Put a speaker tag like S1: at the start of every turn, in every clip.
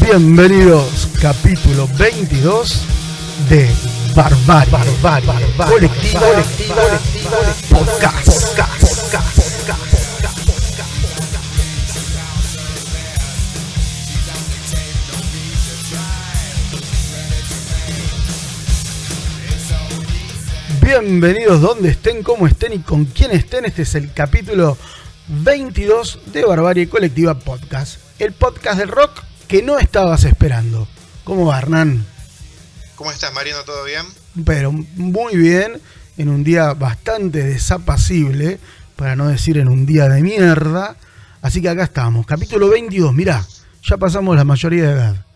S1: Bienvenidos, capítulo 22 de Barbarie, Barbarie, Barbarie Colectiva, Colectiva, Colectiva, Podcast, Podcast, Bienvenidos donde estén, como estén y con quién estén. Este es el capítulo 22 de Barbarie Colectiva Podcast. El podcast del rock que no estabas esperando. ¿Cómo va, Hernán?
S2: ¿Cómo estás, Mariano? ¿Todo bien?
S1: Pero muy bien, en un día bastante desapacible, para no decir en un día de mierda. Así que acá estamos, capítulo 22, mirá, ya pasamos la mayoría de edad.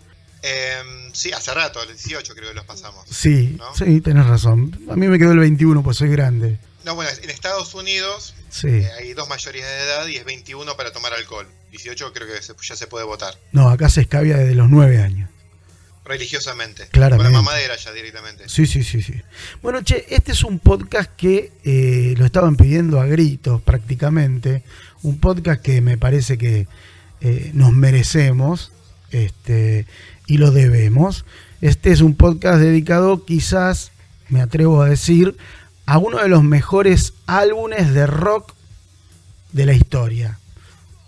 S2: Eh, sí, hace rato, el 18 creo que los pasamos.
S1: Sí,
S2: ¿no?
S1: sí, tenés razón. A mí me quedó el 21, pues soy grande.
S2: No, bueno, en Estados Unidos
S1: Sí.
S2: eh, hay dos mayorías de edad y es 21 para tomar alcohol. 18 creo que se- ya se puede votar.
S1: No, acá se escabia desde los 9 años.
S2: Religiosamente.
S1: Claramente.
S2: Con la mamadera ya directamente.
S1: Sí, sí, sí, sí. Bueno, che, este es un podcast que eh, lo estaban pidiendo a gritos prácticamente. Un podcast que me parece que eh, nos merecemos este, y lo debemos. Este es un podcast dedicado quizás, me atrevo a decir, a uno de los mejores álbumes de rock de la historia.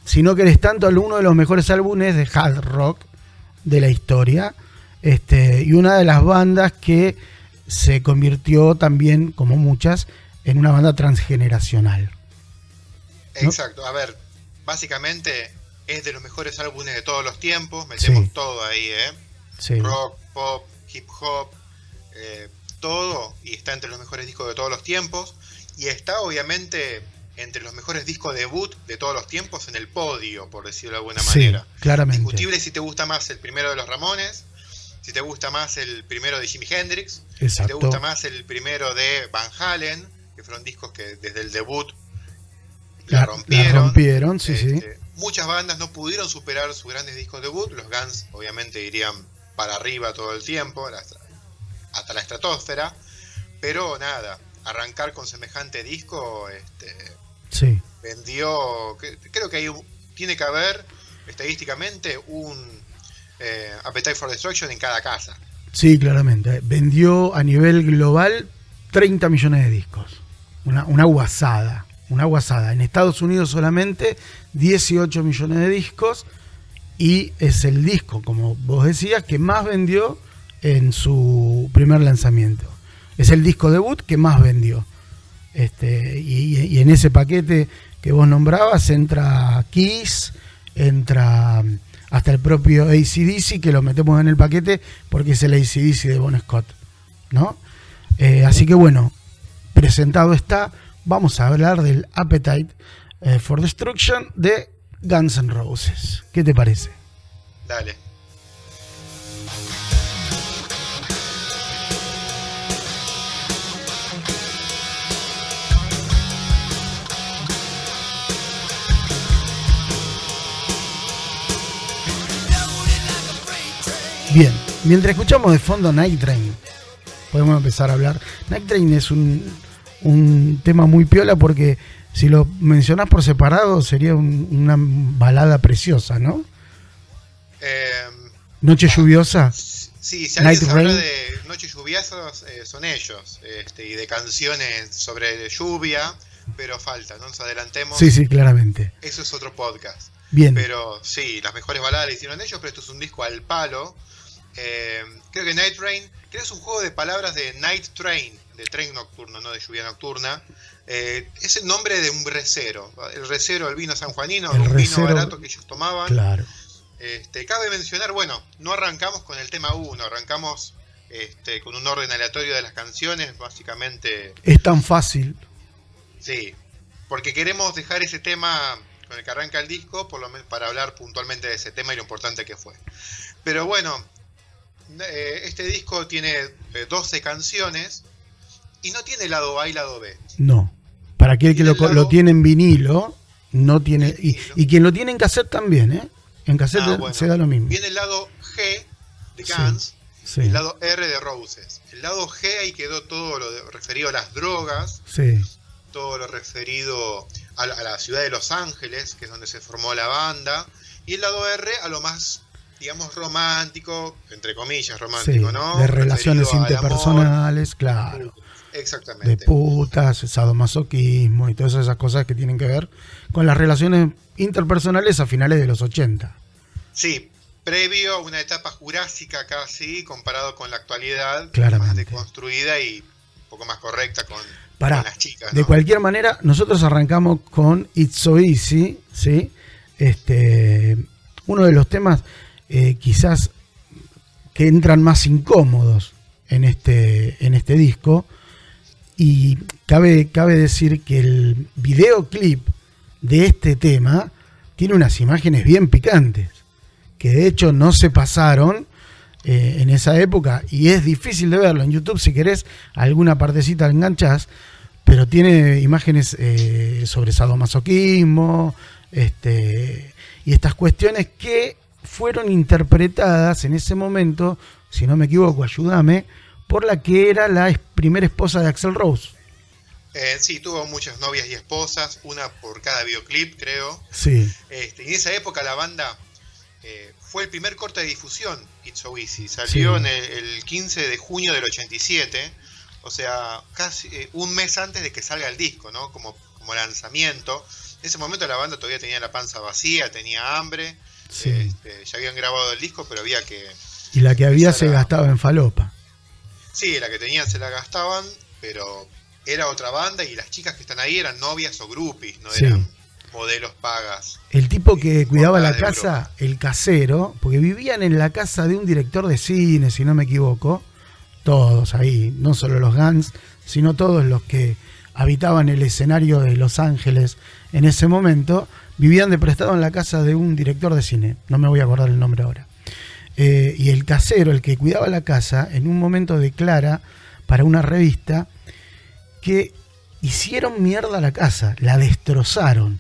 S1: Si no querés tanto, uno de los mejores álbumes de hard rock de la historia. Este, y una de las bandas que se convirtió también, como muchas, en una banda transgeneracional.
S2: Exacto. A ver, básicamente es de los mejores álbumes de todos los tiempos. Metemos
S1: Sí.
S2: todo ahí, ¿eh?
S1: Sí.
S2: Rock, pop, hip hop, eh, todo. Y está entre los mejores discos de todos los tiempos. Y está obviamente entre los mejores discos debut de todos los tiempos en el podio, por decirlo de alguna
S1: Sí,
S2: manera.
S1: claramente.
S2: Discutible si te gusta más el primero de los Ramones, si te gusta más el primero de Jimi Hendrix, si te
S1: Exacto.
S2: gusta más el primero de Van Halen, que fueron discos que desde el debut la,
S1: La-
S2: rompieron.
S1: la rompieron, sí, sí.
S2: Muchas bandas no pudieron superar sus grandes discos debut. Los Guns obviamente irían para arriba todo el tiempo, hasta, la estratosfera. Pero nada, arrancar con semejante disco este,
S1: Sí.
S2: vendió, creo que hay tiene que haber estadísticamente un eh, Appetite for Destruction en cada casa.
S1: Sí, claramente. Vendió a nivel global 30 millones de discos. Una, una guasada. Una guasada. En Estados Unidos solamente 18 millones de discos. Y es el disco, como vos decías, que más vendió en su primer lanzamiento. Es el disco debut que más vendió. Este, y, en ese paquete que vos nombrabas entra Kiss, entra hasta el propio ACDC, que lo metemos en el paquete porque es el ACDC de Bon Scott. ¿no? Eh, así que bueno, presentado está, vamos a hablar del Appetite eh, for Destruction de Guns N' Roses. ¿Qué te parece?
S2: Dale.
S1: Bien, mientras escuchamos de fondo Night Train, podemos empezar a hablar. Night Train es un, un tema muy piola porque si lo mencionás por separado sería un- una balada preciosa, ¿no?
S2: Eh,
S1: Noche lluviosa.
S2: sí, si alguien
S1: Rain.
S2: de Noches Lluviosas, eh, son ellos. Este, y de canciones sobre lluvia, pero falta, no nos adelantemos.
S1: Sí, sí, claramente.
S2: Eso es otro podcast.
S1: Bien.
S2: Pero sí, las mejores baladas las hicieron ellos, pero esto es un disco al palo. Eh, creo que Night Train, creo que es un juego de palabras de Night Train, de tren nocturno, no de lluvia nocturna. Eh, es el nombre de un recero. El recero, el vino sanjuanino,
S1: El
S2: un
S1: recero,
S2: vino barato que ellos tomaban.
S1: Claro.
S2: Este, cabe mencionar, bueno, no arrancamos con el tema 1, arrancamos este, con un orden aleatorio de las canciones, básicamente,
S1: Es tan fácil.
S2: sí, porque queremos dejar ese tema con el que arranca el disco, por lo menos para hablar puntualmente de ese tema y lo importante que fue. Pero bueno, eh, este disco tiene eh, 12 canciones y no tiene lado A y lado B.
S1: No. Para aquel que lo, lo tiene en vinilo, no tiene. Y, quien lo tiene en cassette también, ¿eh? En cassette
S2: Ah, bueno.
S1: se da lo mismo.
S2: Viene el lado G de. Guns,
S1: Sí,
S2: el lado R de Roses. El lado G ahí quedó todo lo de- referido a las drogas,
S1: sí.
S2: todo lo referido a la, ciudad de Los Ángeles, que es donde se formó la banda, y el lado R a lo más, digamos, romántico, entre comillas, romántico, ¿no?
S1: De relaciones interpersonales, claro.
S2: Exactamente.
S1: De putas, sadomasoquismo y todas esas cosas que tienen que ver con las relaciones interpersonales a finales de los 80.
S2: Sí, previo a una etapa jurásica casi, comparado con la actualidad,
S1: Claramente.
S2: más deconstruida y un poco más correcta con, las chicas.
S1: De cualquier manera, nosotros arrancamos con It's So Easy, ¿sí? Este, uno de los temas eh, quizás que entran más incómodos en este, en este disco. Y cabe, cabe decir que el videoclip de este tema tiene unas imágenes bien picantes, que de hecho no se pasaron eh, en esa época y es difícil de verlo. En YouTube, si querés, alguna partecita enganchás, pero tiene imágenes eh, sobre sadomasoquismo este, y estas cuestiones que fueron interpretadas en ese momento, si no me equivoco, ayúdame, por la que era la primera esposa de Axel Rose.
S2: Eh, sí, tuvo muchas novias y esposas, una por cada videoclip, creo.
S1: Sí.
S2: Este, y en esa época la banda eh, fue el primer corte de difusión, It's So Easy. Salió en el, 15 de junio del 87, o sea, casi eh, un mes antes de que salga el disco, ¿no? Como, como lanzamiento. En ese momento la banda todavía tenía la panza vacía, tenía hambre. Este, ya habían grabado el disco, pero había que.
S1: Y la que había se gastaba en falopa.
S2: Sí, la que tenían se la gastaban, pero era otra banda y las chicas que están ahí eran novias o groupies, no eran modelos pagas.
S1: El tipo que cuidaba la casa, el casero, porque vivían en la casa de un director de cine, si no me equivoco, todos ahí, no solo los Guns, sino todos los que habitaban el escenario de Los Ángeles en ese momento, vivían de prestado en la casa de un director de cine, no me voy a acordar el nombre ahora. Eh, y el casero, el que cuidaba la casa, en un momento declara para una revista que hicieron mierda la casa, la destrozaron,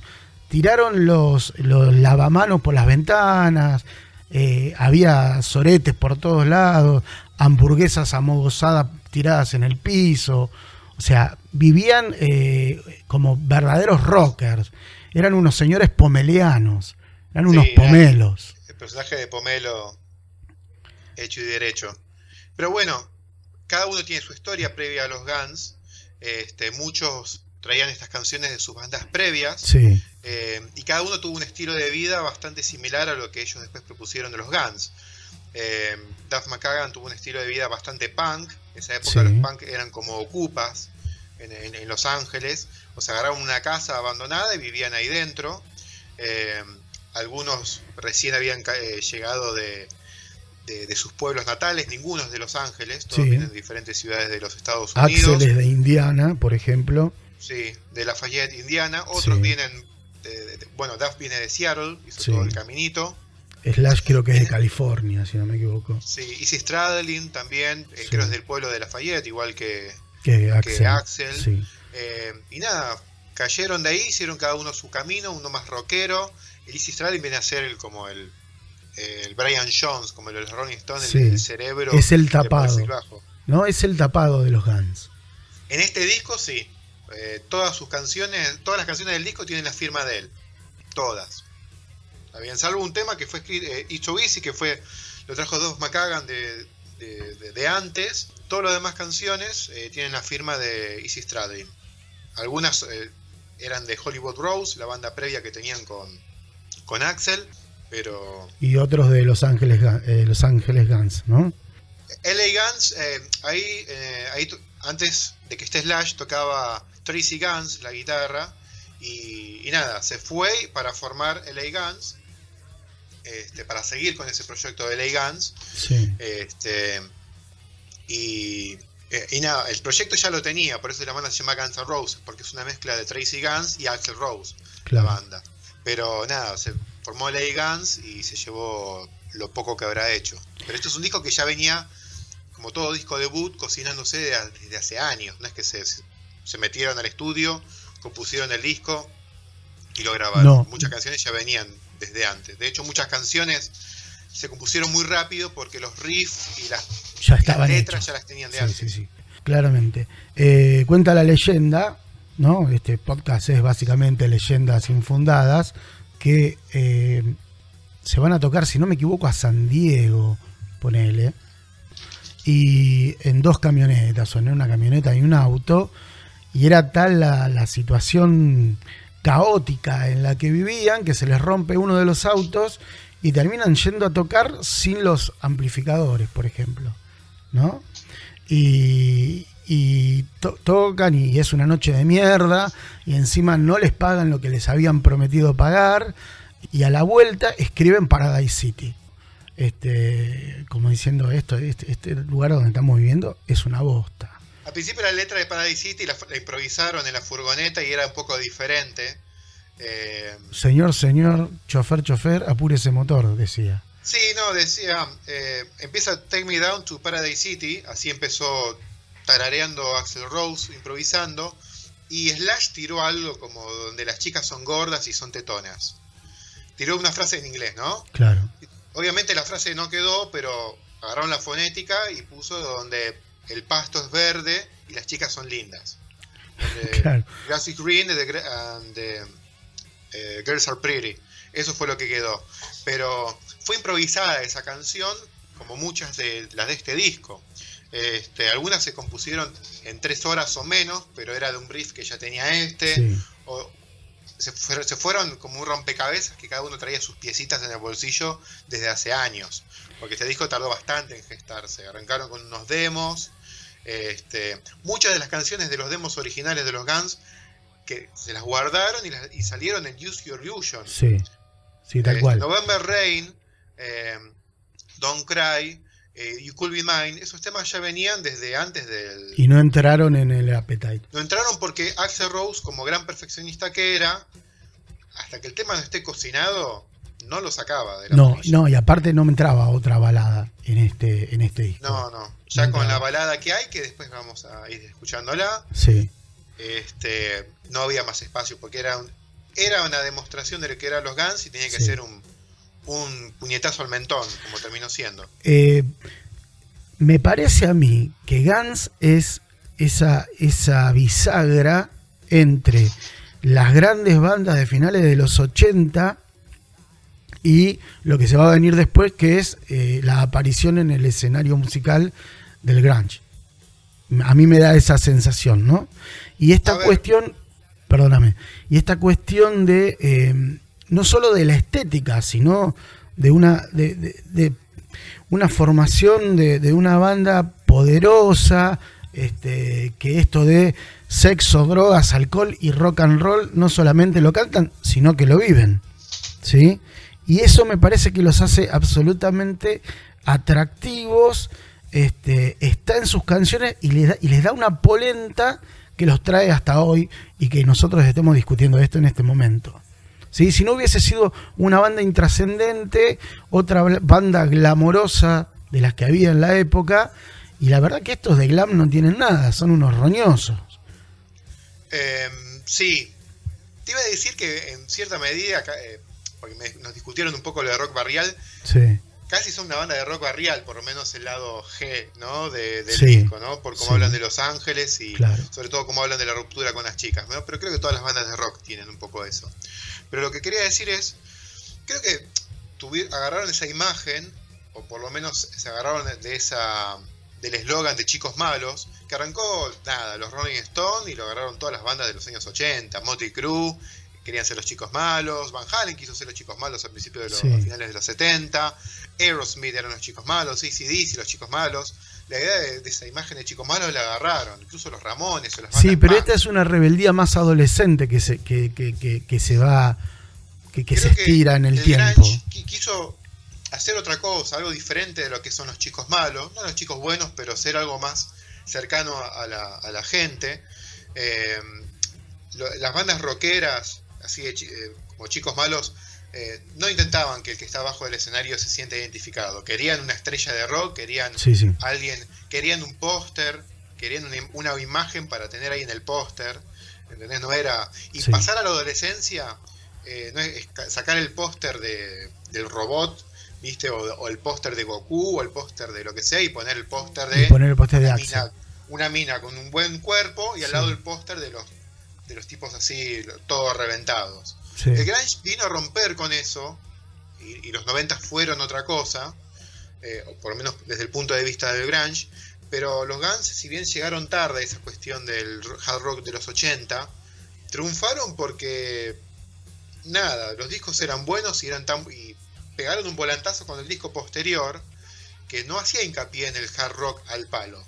S1: tiraron los, los lavamanos por las ventanas, eh, había soretes por todos lados, hamburguesas amogosadas tiradas en el piso, o sea, vivían eh, como verdaderos rockers, eran unos señores pomelianos, eran unos pomelos.
S2: El personaje de Pomelo hecho y derecho. Pero bueno, cada uno tiene su historia previa a los Guns. Este, muchos traían estas canciones de sus bandas previas. Eh, y cada uno tuvo un estilo de vida bastante similar a lo que ellos después propusieron de los Guns. Eh, Duff McKagan tuvo un estilo de vida bastante punk. En esa época los punk eran como ocupas en, Los Ángeles. O sea, agarraban una casa abandonada y vivían ahí dentro. Eh, algunos recién habían llegado de, de, sus pueblos natales, ninguno es de Los Ángeles, todos vienen de diferentes ciudades de los Estados Unidos.
S1: Axel es de Indiana, por ejemplo.
S2: Sí, de Lafayette, Indiana. Otros vienen, de, bueno, Duff viene de Seattle, hizo todo el caminito.
S1: Slash creo que es de California, si no me equivoco.
S2: Sí, Easy Stradlin también, eh, creo es del pueblo de Lafayette, igual que,
S1: que Axel.
S2: Eh, y nada, cayeron de ahí, hicieron cada uno su camino, uno más rockero. El Easy Stradlin viene a ser el, como el, el Brian Jones, como el de los Rolling Stones, el, cerebro.
S1: Es el tapado. ¿No? Es el tapado de los Guns.
S2: En este disco sí. Eh, todas sus canciones, todas las canciones del disco tienen la firma de él. Todas. Habían salvo un tema que fue escrito, eh, Easy, que fue, lo trajo dos McCagan de, de, antes. Todas las demás canciones eh, tienen la firma de Easy Stradlin. Algunas eh, eran de Hollywood Rose, la banda previa que tenían con, con Axel pero...
S1: Y otros de Los Ángeles, eh, Los Ángeles Guns, ¿no?
S2: LA Guns, eh, ahí, eh, ahí antes de que esté Slash tocaba Tracy Guns, la guitarra, y, nada, se fue para formar LA Guns, este, para seguir con ese proyecto de LA Guns.
S1: Sí.
S2: Este, y, y, nada, el proyecto ya lo tenía, por eso la banda se llama Guns N' Roses, porque es una mezcla de Tracy Guns y Axel Rose, la banda. Pero nada, se formó Lady Guns y se llevó lo poco que habrá hecho. Pero esto es un disco que ya venía, como todo disco debut, cocinándose desde hace años. No es que se, se metieron al estudio, compusieron el disco y lo grabaron. Muchas canciones ya venían desde antes. De hecho, muchas canciones se compusieron muy rápido porque los riffs y las,
S1: ya
S2: letras ya las tenían de antes.
S1: Sí, sí, claramente. Eh, cuenta la leyenda ¿no? Este podcast es básicamente leyendas infundadas que eh, se van a tocar, si no me equivoco, a San Diego, ponele. Y en dos camionetas, o en una camioneta y un auto. Y era tal la, la situación caótica en la que vivían que se les rompe uno de los autos y terminan yendo a tocar sin los amplificadores, por ejemplo. ¿No? Y, y tocan y es una noche de mierda y encima no les pagan lo que les habían prometido pagar y a la vuelta escriben Paradise City. Este, como diciendo esto, este, este lugar donde estamos viviendo es una bosta.
S2: Al principio la letra de Paradise City la, improvisaron en la furgoneta y era un poco diferente.
S1: Eh, señor, señor, chofer, chofer, apure ese motor, decía.
S2: Sí, no, decía, eh, empieza Take Me Down to Paradise City, así empezó tarareando Axel Rose, improvisando, y Slash tiró algo como donde las chicas son gordas y son tetonas. Tiró una frase en inglés, ¿no?
S1: Claro.
S2: Obviamente la frase no quedó, pero agarraron la fonética y puso donde el pasto es verde y las chicas son lindas. claro. Grass is green and the, eh, girls are pretty. Eso fue lo que quedó. Pero fue improvisada esa canción, como muchas de las de este disco. Este, algunas se compusieron en tres horas o menos, pero era de un brief que ya tenía este. O se, fueron como un rompecabezas que cada uno traía sus piecitas en el bolsillo desde hace años. Porque este disco tardó bastante en gestarse. Arrancaron con unos demos. Este, muchas de las canciones de los demos originales de los Guns que se las guardaron y, salieron en Use Your Illusion.
S1: Sí, sí, tal este, cual.
S2: November Rain, eh, Don't Cry, eh, You Could Be Mine, esos temas ya venían desde antes del...
S1: Y no entraron en el Appetite.
S2: No entraron porque Axel Rose, como gran perfeccionista que era, hasta que el tema no esté cocinado, no lo sacaba de
S1: la No, no, y aparte no me entraba otra balada en este, en este disco.
S2: No, no. Ya con la balada que hay, que después vamos a ir escuchándola.
S1: Sí.
S2: Este, no había más espacio porque era era una demostración de lo que eran los Guns y tenía que ser un un puñetazo al mentón, como terminó siendo.
S1: Eh, me parece a mí que Guns es esa, esa bisagra entre las grandes bandas de finales de los 80 y lo que se va a venir después, que es eh, la aparición en el escenario musical del grunge. A mí me da esa sensación, ¿no? Y esta cuestión, perdóname, y esta cuestión de eh, no solo de la estética, sino de una, de, una formación de, una banda poderosa, este, que esto de sexo, drogas, alcohol y rock and roll no solamente lo cantan, sino que lo viven. ¿sí? Y eso me parece que los hace absolutamente atractivos, este, está en sus canciones y les, da, y les da una polenta que los trae hasta hoy y que nosotros estemos discutiendo esto en este momento. Si no hubiese sido una banda intrascendente, otra banda glamorosa de las que había en la época, y la verdad que estos de glam no tienen nada, son unos roñosos.
S2: Em, sí, te iba a decir que en cierta medida, eh, porque nos discutieron un poco lo de rock barrial,
S1: sí
S2: casi son una banda de rock barrial, por lo menos el lado G, ¿no? De, del disco, ¿no? Por cómo hablan de Los Ángeles y sobre todo cómo hablan de la ruptura con las chicas, ¿no? Pero creo que todas las bandas de rock tienen un poco eso. Pero lo que quería decir es, creo que agarraron esa imagen, o por lo menos se agarraron de esa del eslogan de chicos malos, que arrancó, nada, los Rolling Stones y lo agarraron todas las bandas de los años 80, Motley Crue, querían ser los chicos malos, Van Halen quiso ser los chicos malos al principio de los finales de los 70, Aerosmith eran los chicos malos, ACDC los chicos malos. La idea de, esa imagen de chicos malos la agarraron, incluso los Ramones o las
S1: Sí, pero esta es una rebeldía más adolescente que se, que, que, que, se va, que, se estira en el, tiempo.
S2: quiso hacer otra cosa, algo diferente de lo que son los chicos malos, no los chicos buenos, pero ser algo más cercano a la, a la gente. Eh, las bandas rockeras, así de, eh, como chicos malos, eh, no intentaban que el que está abajo del escenario se sienta identificado. Querían una estrella de rock, querían alguien, querían un póster, querían una, imagen para tener ahí en el póster. ¿Entendés? No era. Y pasar a la adolescencia, eh, no es, sacar el póster de, del robot, ¿viste? O, el póster de Goku, o el póster de lo que sea, y poner el póster de.
S1: poner el póster de
S2: una, mina, una mina con un buen cuerpo y al lado el póster de los de los tipos así, todos reventados. El grunge vino a romper con eso, y, y los 90 fueron otra cosa, eh, o por lo menos desde el punto de vista del grunge, pero los Guns, si bien llegaron tarde a esa cuestión del hard rock de los 80, triunfaron porque nada, los discos eran buenos y eran tan y pegaron un volantazo con el disco posterior que no hacía hincapié en el hard rock al palo.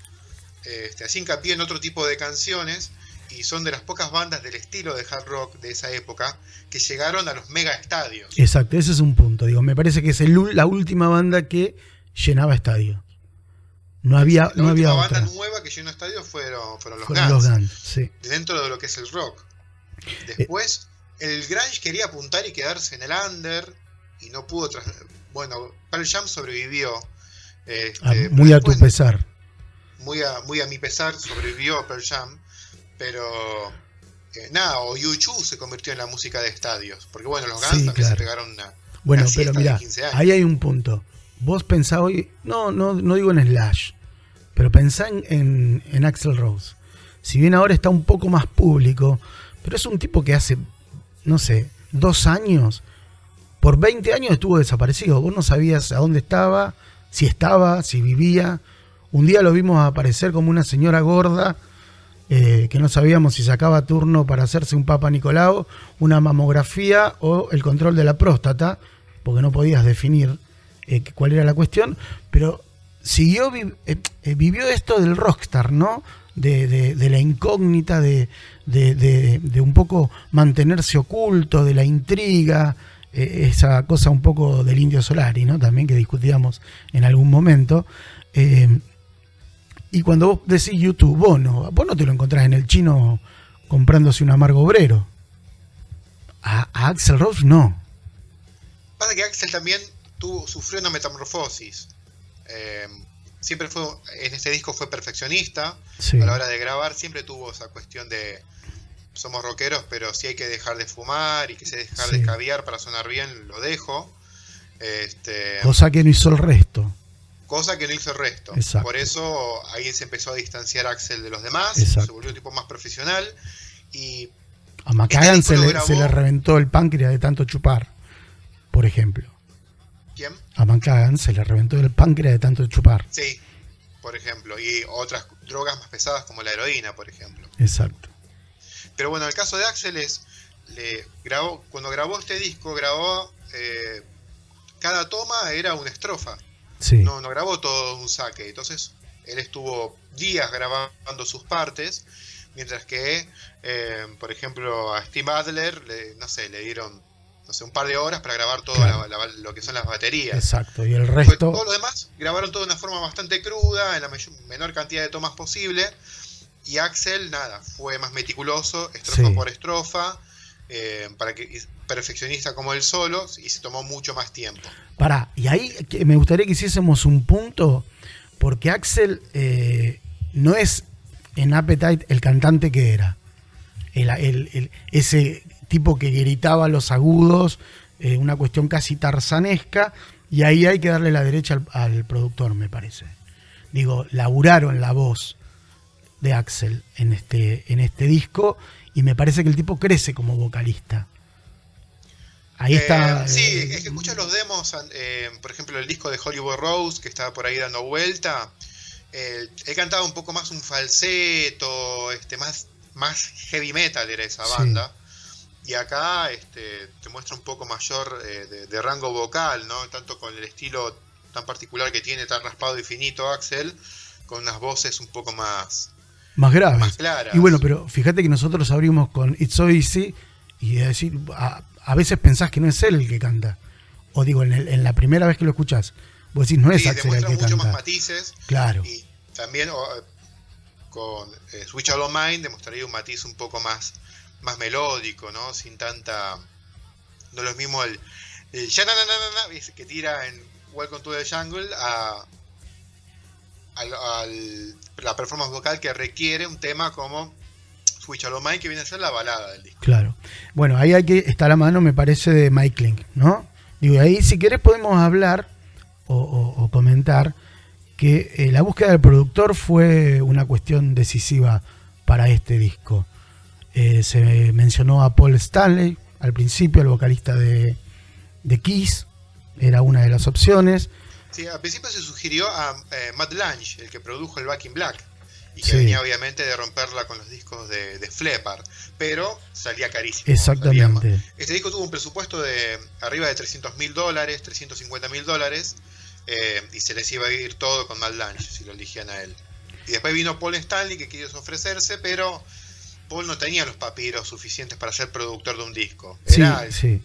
S2: Este, hacía hincapié en otro tipo de canciones y son de las pocas bandas del estilo de hard rock de esa época que llegaron a los mega estadios.
S1: Exacto, ese es un punto. Digo, me parece que es el la última banda que llenaba estadios. No había,
S2: La
S1: no había
S2: última
S1: otra.
S2: banda nueva que llenó estadios fueron, fueron los
S1: Fueron
S2: Guns.
S1: los Guns, sí.
S2: dentro de lo que es el rock. Después, el grunge quería apuntar y quedarse en el under y no pudo. tras- Bueno, Pearl Jam sobrevivió. este,
S1: Ah,
S2: pero
S1: muy a tu pesar.
S2: Muy a, muy a mi pesar sobrevivió Pearl Jam, pero eh, nada, o U2 se convirtió en la música de estadios. Porque bueno, los Guns
S1: Sí, claro.
S2: se pegaron una.
S1: Bueno,
S2: una
S1: pero mira,
S2: 15 años.
S1: ahí hay un punto. Vos pensás hoy, no, no, no digo en Slash, pero pensá en, en, en Axel Rose. Si bien ahora está un poco más público, pero es un tipo que hace, no sé, dos años, por 20 años estuvo desaparecido. Vos no sabías a dónde estaba, si estaba, si vivía. Un día lo vimos aparecer como una señora gorda, eh, que no sabíamos si sacaba turno para hacerse un Papa Nicolau, una mamografía o el control de la próstata, porque no podías definir eh, cuál era la cuestión, pero siguió, eh, vivió esto del rockstar, ¿no? De, la incógnita, de, de- un poco mantenerse oculto, de la intriga, esa cosa un poco del indio Solari, ¿no? También que discutíamos en algún momento. Y cuando vos decís YouTube, vos no, vos no te lo encontrás en el chino comprándose un amargo obrero. A, a Axel Rose no.
S2: Pasa que Axel también tuvo, sufrió una metamorfosis. Eh, siempre fue, en este disco fue perfeccionista.
S1: Sí.
S2: a la hora de grabar siempre tuvo esa cuestión de somos rockeros, pero si hay que dejar de fumar y que se dejar
S1: Sí.
S2: de escabiar para sonar bien, lo dejo. Este,
S1: Cosa que no hizo el resto.
S2: Cosa que no hizo el resto.
S1: Exacto.
S2: Por eso ahí se empezó a distanciar Axel de los demás,
S1: Exacto.
S2: se volvió un tipo más profesional y
S1: A McCagan
S2: Este
S1: se le, se reventó el páncreas de tanto chupar, por ejemplo.
S2: ¿quién?
S1: A McCagan se le reventó el páncreas de tanto chupar.
S2: Sí, por ejemplo, y otras drogas más pesadas como la heroína, por ejemplo.
S1: Exacto.
S2: Pero bueno, el caso de Axel es, le grabó, cuando grabó este disco, grabó, eh, cada toma era una estrofa,
S1: Sí.
S2: no, no grabó todo un saque, entonces él estuvo días grabando sus partes, mientras que, eh, por ejemplo, a Steve Adler, le, no sé, le dieron, no sé, un par de horas para grabar todo
S1: Claro.
S2: la- la- lo que son las baterías.
S1: Exacto. Y el resto.
S2: todo lo demás grabaron todo de una forma bastante cruda, en la menor cantidad de tomas posible. Y Axel, nada, fue más meticuloso, estrofa
S1: Sí.
S2: por estrofa, eh, para que perfeccionista como él solo, y se tomó mucho más tiempo.
S1: Pará, y ahí me gustaría que hiciésemos un punto, porque Axel eh, no es en Appetite el cantante que era. El- ese tipo que gritaba los agudos, eh, una cuestión casi tarzanesca, y ahí hay que darle la derecha al, al productor, me parece. Digo, laburaron la voz de Axel en este, en este disco, y me parece que el tipo crece como vocalista. Ahí está.
S2: Eh, sí,
S1: eh,
S2: es que escuchas los demos, eh, por ejemplo, el disco de Hollywood Rose, que estaba por ahí dando vuelta. eh, él cantaba un poco más un falseto, este, más, más heavy metal era esa
S1: Sí.
S2: banda. Y acá este, te muestra un poco mayor de, de rango vocal, ¿no? Tanto con el estilo tan particular que tiene, tan raspado y finito Axel, con unas voces un poco más,
S1: más graves.
S2: más claras.
S1: Y bueno, pero fíjate que nosotros abrimos con It's So Easy y de decir, a, a veces pensás que no es él el que canta. O digo, en, el- en la primera vez que lo escuchás, vos decís, no es
S2: sí,
S1: Axel el que
S2: mucho más
S1: canta.
S2: matices.
S1: Claro,
S2: Y también o, con eh, Switch All Mind demostraría un matiz un poco más, más melódico, ¿no? Sin tanta. No lo mismo el. el ya na, na, na, que tira en Welcome to the Jungle a. al- la performance vocal que requiere un tema como Mind, que viene a ser la balada del disco.
S1: claro. Bueno, ahí hay que estar a mano, me parece, de Mike Link, ¿no? Digo, ahí si querés podemos hablar o, o- o comentar que eh, la búsqueda del productor fue una cuestión decisiva para este disco. eh, se mencionó a Paul Stanley al principio, el vocalista de, de Kiss, era una de las opciones.
S2: Sí, al principio se sugirió a eh, Matt Lange, el que produjo el Back in Black, y que venía obviamente de romperla con los discos de, de pero salía carísimo.
S1: Exactamente.
S2: Este disco tuvo un presupuesto de arriba de 300 mil dólares, 350 mil dólares, eh, y se les iba a ir todo con Matt Lange, si lo elegían a él. Y después vino Paul Stanley, que quiso ofrecerse, pero Paul no tenía los papiros suficientes para ser productor de un disco.
S1: sí, sí.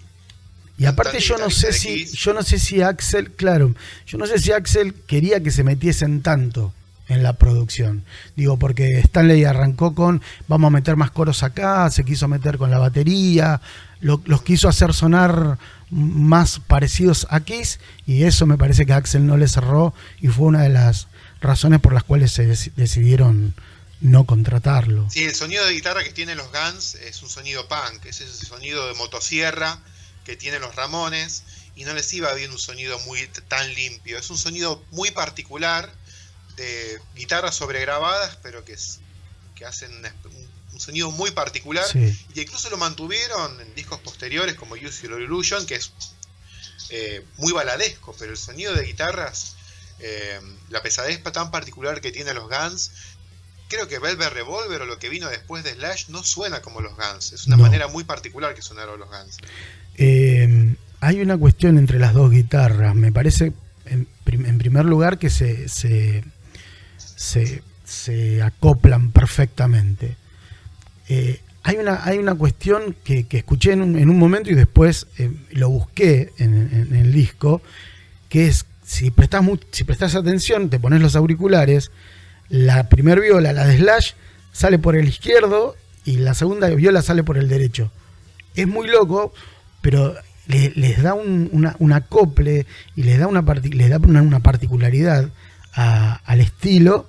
S1: Y aparte yo no sé si yo no sé si Axel, claro, yo no sé si Axel quería que se metiesen tanto en la producción. Digo, porque Stanley arrancó con vamos a meter más coros acá, se quiso meter con la batería, los quiso hacer sonar más parecidos a Kiss y eso me parece que Axel no le cerró y fue una de las razones por las cuales se decidieron no contratarlo.
S2: Sí, el sonido de guitarra que tienen los Guns es un sonido punk, es ese sonido de motosierra que tienen los Ramones y no les iba bien un sonido muy tan limpio. Es un sonido muy particular de guitarras sobregrabadas, pero que, es, que hacen un, sonido muy particular y incluso lo mantuvieron en discos posteriores como Use Your Illusion, que es eh, muy baladesco, pero el sonido de guitarras, eh, la pesadez tan particular que tienen los Guns, creo que Velvet Revolver o lo que vino después de Slash no suena como los Guns. Es una manera muy particular que sonaron los Guns.
S1: Eh, hay una cuestión entre las dos guitarras. Me parece, en, primer lugar, que se, se, se, acoplan perfectamente. Eh, hay, una, hay una cuestión que, escuché en un, momento y después eh, lo busqué en, el disco, que es, si prestas, si prestas atención, te pones los auriculares, la primer viola, la de Slash, sale por el izquierdo y la segunda viola sale por el derecho. Es muy loco, pero les da un, acople y les da una, les da una, particularidad al estilo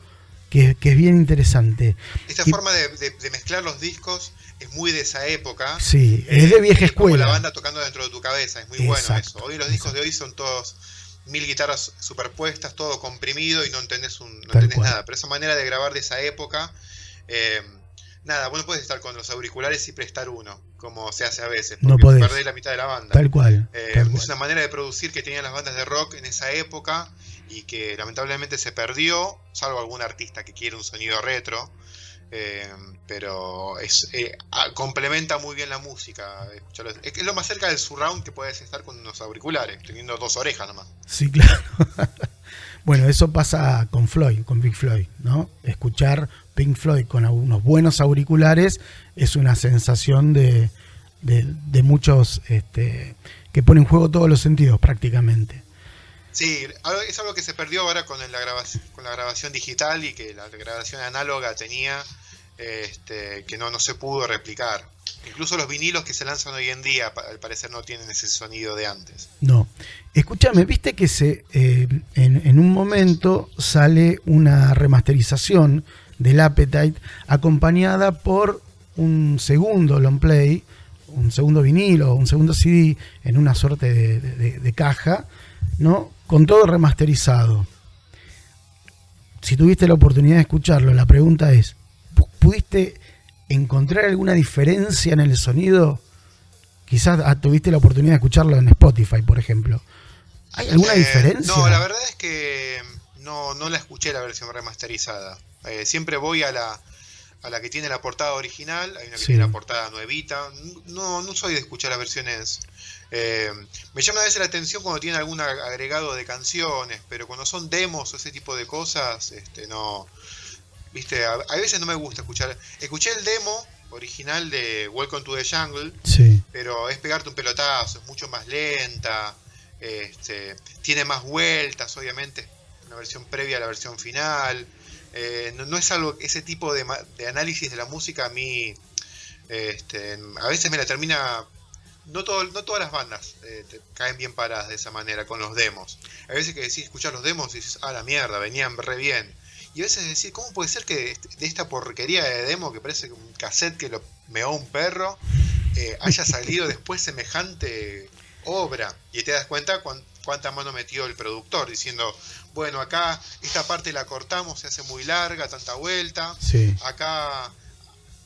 S1: que, es bien interesante.
S2: Esta forma de, mezclar los discos es muy de esa época.
S1: Sí, es de vieja escuela.
S2: Como la banda tocando dentro de tu cabeza, es muy bueno eso. Hoy los discos de hoy son todos mil guitarras superpuestas, todo comprimido y no entendés, un, no entendés nada. Pero esa manera de grabar de esa época, eh, nada, vos no puedes estar con los auriculares y prestar uno, como se hace a veces, porque no perdés la mitad de la banda.
S1: Tal cual,
S2: eh, Es una manera de producir que tenían las bandas de rock en esa época y que lamentablemente se perdió, salvo algún artista que quiere un sonido retro. Eh, pero es eh, complementa muy bien la música. Es, lo más cerca del surround que puedes estar con unos auriculares, teniendo dos orejas nomás.
S1: Sí, claro. bueno, eso pasa con Floyd, con Big Floyd, ¿no? Escuchar Pink Floyd con unos buenos auriculares es una sensación de, de, muchos este, que pone en juego todos los sentidos prácticamente.
S2: Sí, es algo que se perdió ahora con la grabación, con la grabación digital y que la grabación análoga tenía este, que no, no se pudo replicar. Incluso los vinilos que se lanzan hoy en día, al parecer, no tienen ese sonido de antes.
S1: No. Escúchame, viste que se, eh, en, un momento sale una remasterización del Appetite acompañada por un segundo long play, un segundo vinilo, un segundo CD en una suerte de caja, ¿no? Con todo remasterizado. Si tuviste la oportunidad de escucharlo, la pregunta es, ¿Pudiste encontrar alguna diferencia en el sonido? Quizás ah, tuviste la oportunidad de escucharlo en Spotify, por ejemplo. ¿Hay alguna eh, diferencia?
S2: No, la verdad es que no, no la escuché la versión remasterizada. Eh, siempre voy a la, a la que tiene la portada original, hay una que tiene la portada nuevita. No, no soy de escuchar las versiones. Eh, me llama a veces la atención cuando tiene algún agregado de canciones, pero cuando son demos o ese tipo de cosas, este, no, Viste, a, veces no me gusta escuchar. Escuché el demo original de Welcome to the Jungle, pero es pegarte un pelotazo, es mucho más lenta, este, tiene más vueltas, obviamente, una versión previa a la versión final. Eh, no, es algo, ese tipo de, análisis de la música a mí, este, a veces me la termina no, todo, no todas las bandas eh, caen bien paradas de esa manera con los demos. A veces que decís, escuchar los demos y dices, ah, la mierda, venían re bien. Y a veces decir, ¿cómo puede ser que de esta porquería de demo que parece un cassette que lo meó un perro eh, haya salido después semejante obra? Y te das cuenta cuánta mano metió el productor diciendo, bueno, acá esta parte la cortamos, se hace muy larga, tanta vuelta. Acá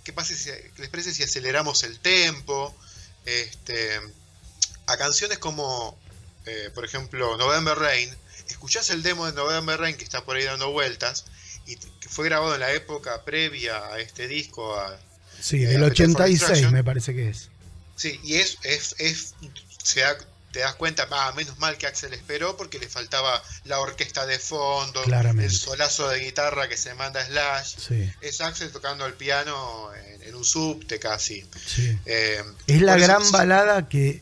S2: qué, pasa si, les parece si aceleramos el tempo? Este, a canciones como, eh, por ejemplo, November Rain, escuchás el demo de November Rain que está por ahí dando vueltas y que fue grabado en la época previa a este disco. A,
S1: sí, del 86 me parece que es.
S2: Sí, y es, es, es se da, te das cuenta, ah, menos mal que Axel esperó porque le faltaba la orquesta de fondo, el solazo de guitarra que se manda Slash. Es Axel tocando el piano en, un subte casi.
S1: Eh, es la gran balada que,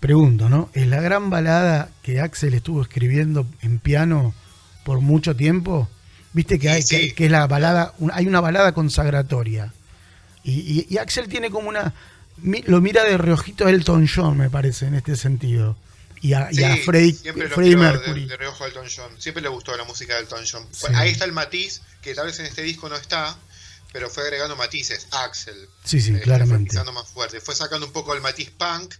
S1: pregunto, ¿no? Es la gran balada que Axel estuvo escribiendo en piano por mucho tiempo. Viste que, hay, que, es la balada, hay una balada consagratoria. y Axel tiene como una lo mira de reojito Elton John, me parece, en este sentido. Y a, Freddie, Mercury.
S2: De, reojo Elton John. Siempre le gustó la música de Elton John. Ahí está el matiz, que tal vez en este disco no está, pero fue agregando matices. Axel.
S1: Sí, sí, eh, claramente.
S2: Fue más fuerte. Fue sacando un poco el matiz punk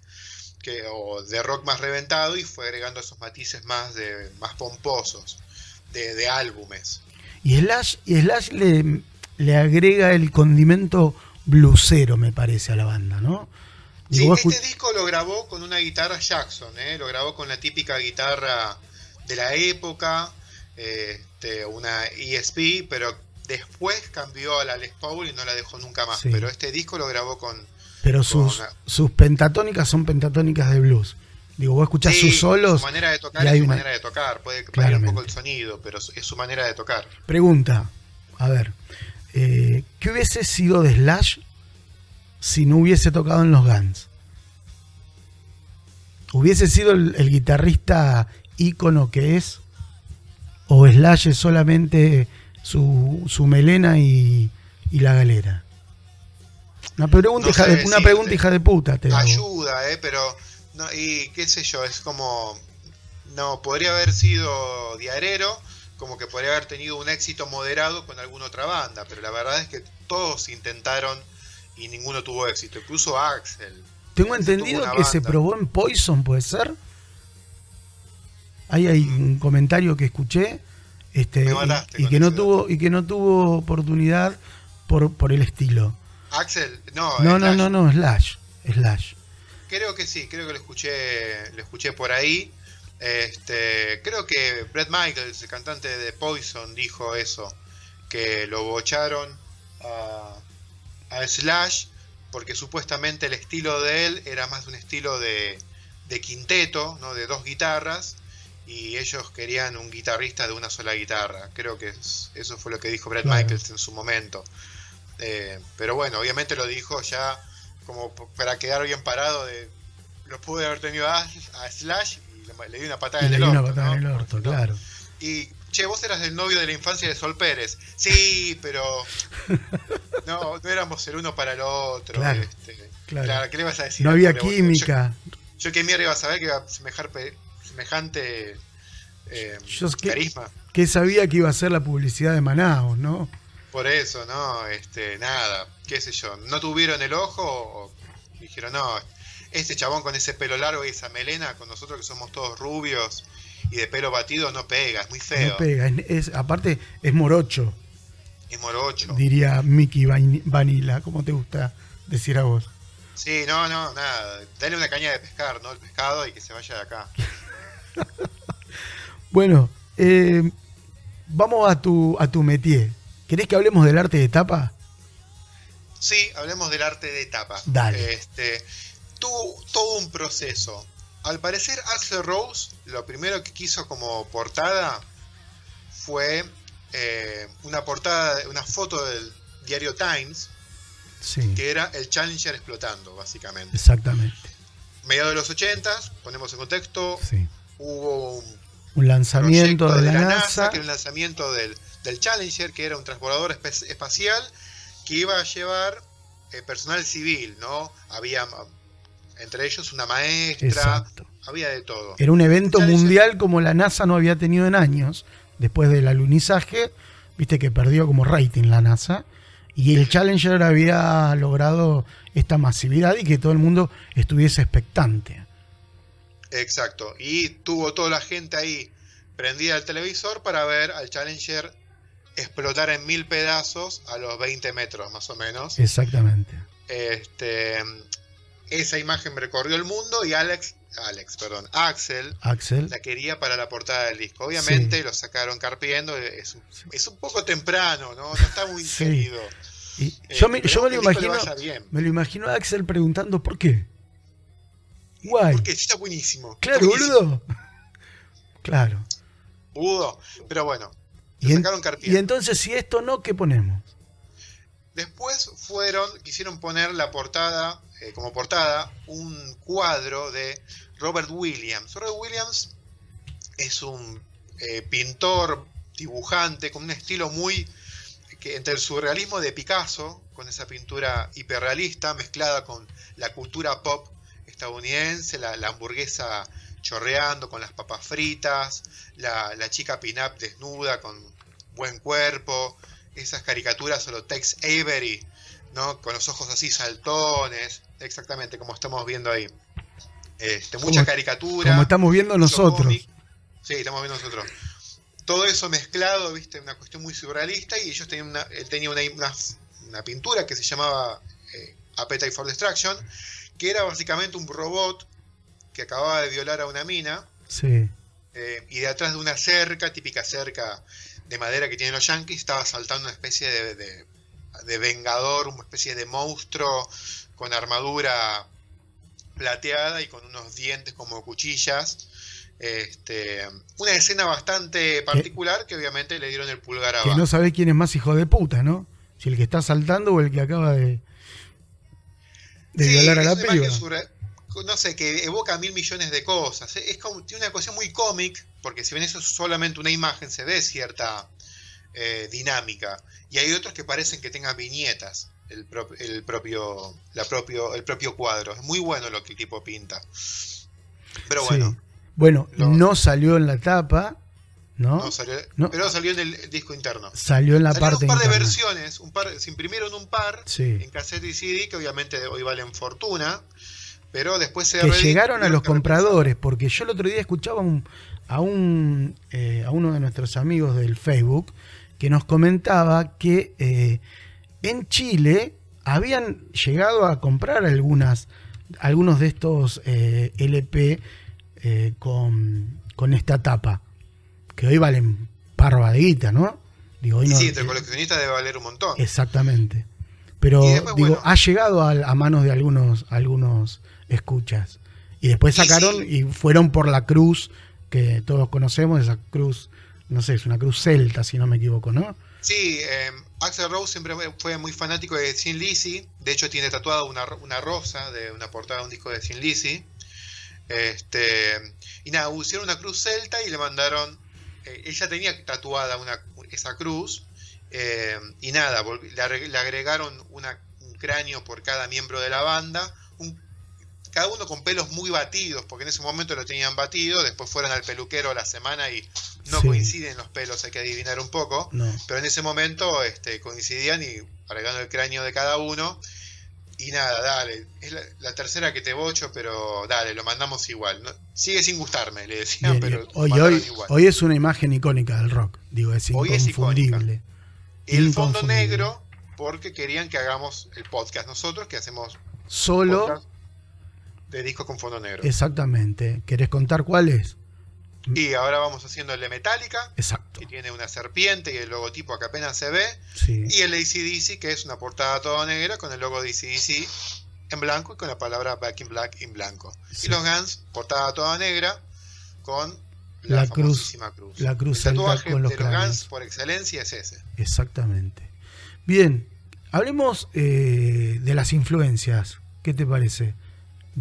S2: que, o de rock más reventado y fue agregando esos matices más, de, más pomposos de, de álbumes.
S1: Y Slash, y Slash le, le agrega el condimento blusero, me parece, a la banda, ¿no?
S2: sí, este disco lo grabó con una guitarra Jackson, ¿eh? lo grabó con la típica guitarra de la época, este, una ESP, pero después cambió a la Les Paul y no la dejó nunca más. Pero este disco lo grabó con.
S1: Pero sus, sus pentatónicas son pentatónicas de blues. Digo, vos escuchás sus solos.
S2: Su manera de tocar es su manera de tocar. Puede cambiar un poco el sonido, pero es su manera de tocar.
S1: Pregunta: a ver, eh, ¿qué hubiese sido de Slash si no hubiese tocado en los Guns? ¿Hubiese sido el, guitarrista ícono que es? ¿O Slash es solamente su, su melena y, la galera? Una pregunta, hija, de, una pregunta hija de puta. Te
S2: ayuda, eh, pero. y qué sé yo, es como. No, podría haber sido diarero como que podría haber tenido un éxito moderado con alguna otra banda, pero la verdad es que todos intentaron y ninguno tuvo éxito, incluso Axel.
S1: Tengo entendido que se probó en Poison, ¿puede ser? Ahí hay un comentario que escuché este, y, que no tuvo y que no tuvo oportunidad por, por el estilo.
S2: Axel, no,
S1: no, no, no, no, Slash, Slash.
S2: Creo que sí, creo que lo escuché, lo escuché por ahí. Este, creo que Brett Michaels, el cantante de Poison, dijo eso, que lo bocharon a, Slash porque supuestamente el estilo de él era más un estilo de, quinteto, ¿no? de dos guitarras, y ellos querían un guitarrista de una sola guitarra. Creo que eso fue lo que dijo Brett Michaels en su momento. Eh, pero bueno, obviamente lo dijo ya como para quedar bien parado de lo pude haber tenido a Slash le, di una patada en el orto. Una patada en el orto,
S1: claro.
S2: Y, che, vos eras el novio de la infancia de Sol Pérez. Sí, pero. No, no éramos el uno para el otro. Claro, este, claro. ¿qué le vas a decir?
S1: No había química.
S2: Yo, qué mierda iba a saber que iba a semejar semejante eh, carisma.
S1: Que sabía que iba a ser la publicidad de Manaus, ¿no?
S2: Por eso, no, este, nada, qué sé yo, no tuvieron el ojo o dijeron, no, ese chabón con ese pelo largo y esa melena, con nosotros que somos todos rubios y de pelo batido, no pega, es muy feo.
S1: No pega, es, aparte es morocho.
S2: Es morocho.
S1: Diría Mickey Vanilla, como te gusta decir a vos.
S2: Sí, no, no, nada. Dale una caña de pescar, ¿no? El pescado y que se vaya de acá.
S1: bueno, eh, vamos a tu, a tu métier. ¿Querés que hablemos del arte de tapa?
S2: Sí, hablemos del arte de tapa.
S1: Dale.
S2: Este, tuvo todo un proceso. Al parecer, Axel Rose lo primero que quiso como portada fue eh, una portada, una foto del diario Times, que era el Challenger explotando, básicamente.
S1: Exactamente.
S2: Mediados de los 80, ponemos en contexto, hubo
S1: un, lanzamiento de, la, NASA,
S2: que era un lanzamiento del, del, Challenger, que era un transbordador espacial que iba a llevar eh, personal civil, ¿no? Había entre ellos una maestra, había de todo.
S1: Era un evento mundial como la NASA no había tenido en años, después del alunizaje, viste que perdió como rating la NASA, y el Challenger había logrado esta masividad y que todo el mundo estuviese expectante.
S2: Exacto, y tuvo toda la gente ahí prendida al televisor para ver al Challenger explotara en mil pedazos a los 20 metros más o menos.
S1: Exactamente.
S2: Este, esa imagen recorrió el mundo y Alex, Alex, perdón, Axel,
S1: Axel.
S2: la quería para la portada del disco. Obviamente lo sacaron carpiendo, es, un- es un poco temprano, ¿no? No está muy seguido.
S1: Y
S2: Eh,
S1: yo me, yo me lo imagino, me lo imagino a Axel preguntando por qué. Guay.
S2: Porque está buenísimo. está
S1: Claro,
S2: buenísimo.
S1: boludo. Claro.
S2: Boludo. Pero bueno,
S1: Y, en-
S2: sacaron
S1: y
S2: carpiendo.
S1: entonces, si esto no, ¿qué ponemos?
S2: Después fueron, quisieron poner la portada, eh, como portada, un cuadro de Robert Williams. Robert Williams es un eh, pintor, dibujante, con un estilo muy entre el surrealismo de Picasso, con esa pintura hiperrealista, mezclada con la cultura pop estadounidense, la, la hamburguesa chorreando con las papas fritas, la, la chica pin-up desnuda con buen cuerpo, esas caricaturas a lo Tex Avery, ¿no? Con los ojos así saltones, exactamente como estamos viendo ahí. Este, mucha
S1: Como-
S2: caricatura.
S1: Como estamos viendo nosotros.
S2: cómic. Sí, estamos viendo nosotros. Todo eso mezclado, viste, una cuestión muy surrealista y ellos tenían una, él tenía una, una, una pintura que se llamaba eh, Appetite for Destruction, que era básicamente un robot que acababa de violar a una mina
S1: Sí.
S2: eh, y de atrás de una cerca, típica cerca de madera que tienen los yankees, estaba saltando una especie de, de- de vengador, una especie de monstruo con armadura plateada y con unos dientes como cuchillas. Este, una escena bastante particular que obviamente le dieron el pulgar
S1: Que
S2: abajo.
S1: no sabés quién es más hijo de puta, ¿no? Si el que está saltando o el que acaba de, de
S2: Sí,
S1: violar a la piba.
S2: surre- no sé, que evoca mil millones de cosas. Es como, tiene una cuestión muy cómic, porque si bien eso es solamente una imagen, se ve cierta eh, dinámica. Y hay otros que parecen que tengan viñetas, el, pro- el propio, la propio, el propio cuadro. Es muy bueno lo que el tipo pinta. Pero
S1: Sí.
S2: bueno,
S1: Bueno,
S2: Lo-
S1: no salió en la tapa, ¿no?
S2: no salió,
S1: No.
S2: pero salió en el disco interno.
S1: Salió en la
S2: Salieron
S1: parte
S2: un par de versiones, un par, se imprimieron un par
S1: Sí.
S2: en cassette y CD, que obviamente hoy valen fortuna, pero después se
S1: que llegaron a los compradores, porque yo el otro día escuchaba un- a, un, eh, a uno de nuestros amigos del Facebook que nos comentaba que eh, en Chile habían llegado a comprar algunas, algunos de estos eh, LP eh, con, con esta tapa, que hoy valen parva de guita, ¿no? Digo, hoy
S2: Y
S1: no-
S2: sí, entre coleccionistas debe valer un montón.
S1: Exactamente. Pero
S2: después,
S1: digo,
S2: bueno.
S1: ha llegado a, a manos de algunos, algunos escuchas. Y después
S2: Y
S1: sacaron
S2: sí.
S1: y fueron por la cruz que todos conocemos, esa cruz, no sé, es una cruz celta, si no me equivoco, ¿no?
S2: Sí, eh, Axel Rose siempre fue muy fanático de Sin Lizzy. De hecho, tiene tatuada una, una rosa de una portada de un disco de Sin Lizzy. Este, y nada, hicieron una cruz celta y le mandaron. eh, ella tenía tatuada una, esa cruz. eh, y nada, le agregaron una- un cráneo por cada miembro de la banda. Cada uno con pelos muy batidos, porque en ese momento lo tenían batido. Después fueron al peluquero a la semana y no
S1: Sí.
S2: coinciden los pelos, hay que adivinar un poco.
S1: No.
S2: Pero en ese momento este, coincidían y agregando el cráneo de cada uno. Y nada, dale. Es la, la tercera que te bocho, pero dale, lo mandamos igual. No- sigue sin gustarme, le decían,
S1: Bien,
S2: pero
S1: bien. hoy, hoy,
S2: igual.
S1: hoy es una imagen icónica del rock, digo, es
S2: Hoy es
S1: inconfundible.
S2: el fondo
S1: inconfundible.
S2: negro, porque querían que hagamos el podcast nosotros, que hacemos
S1: Solo,
S2: podcast de discos con fondo negro.
S1: exactamente. ¿Querés contar cuál es?
S2: Y ahora vamos haciendo el de Metallica,
S1: Exacto.
S2: que tiene una serpiente y el logotipo que apenas se ve.
S1: Sí.
S2: Y el ACDC, que es una portada toda negra con el logo de ACDC en blanco y con la palabra Back in Black en blanco.
S1: Sí.
S2: Y los Guns, portada toda negra con
S1: La
S2: la,
S1: cruz- la cruz
S2: el tatuaje
S1: con los
S2: de los. Guns por excelencia es ese.
S1: Exactamente. Bien, hablemos eh, de las influencias. ¿Qué te parece?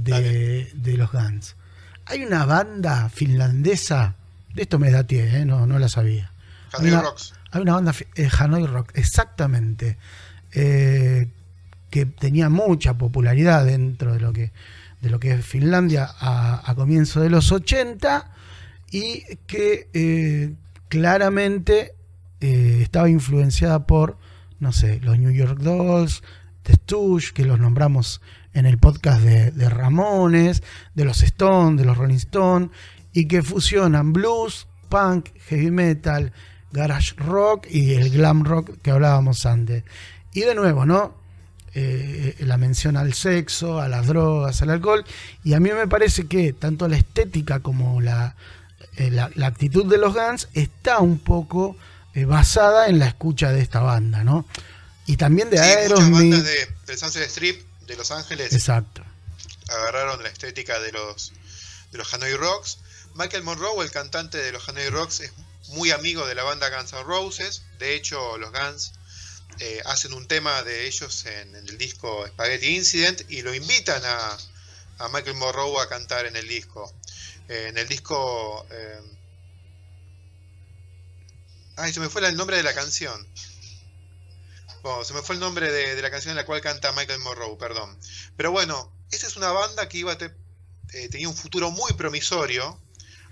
S1: De, los Guns. Hay una banda finlandesa, de esto me da ¿eh? no, no la sabía.
S2: Hanoi
S1: Una-
S2: Rocks.
S1: Hay una banda, eh, Hanoi Rock, exactamente, eh, que tenía mucha popularidad dentro de lo que, de lo que es Finlandia a, a comienzos de los 80 y que eh, claramente estaba influenciada por, no sé, los New York Dolls, The Stooges, que los nombramos en el podcast de, de Ramones, de los Stones, de los Rolling Stones, y que fusionan blues, punk, heavy metal, garage rock y el glam rock que hablábamos antes. Y de nuevo, ¿no? Eh, la mención al sexo, a las drogas, al alcohol. Y a mí me parece que tanto la estética como la, eh, la, actitud de los Guns está un poco eh, basada en la escucha de esta banda, ¿no? Y también de
S2: sí,
S1: Aerosmith.
S2: bandas de, del Sunset Strip de Los Ángeles.
S1: Exacto.
S2: Agarraron la estética de los, de los Hanoi Rocks. Michael Monroe, el cantante de los Hanoi Rocks, es muy amigo de la banda Guns N' Roses. De hecho, los Guns eh, hacen un tema de ellos en, en, el disco Spaghetti Incident y lo invitan a, a Michael Monroe a cantar en el disco. Eh, en el disco... Eh... Ay, se me fue el nombre de la canción. Oh, se me fue el nombre de, de, la canción en la cual canta Michael Monroe, perdón. Pero bueno, esa es una banda que iba eh, tenía un futuro muy promisorio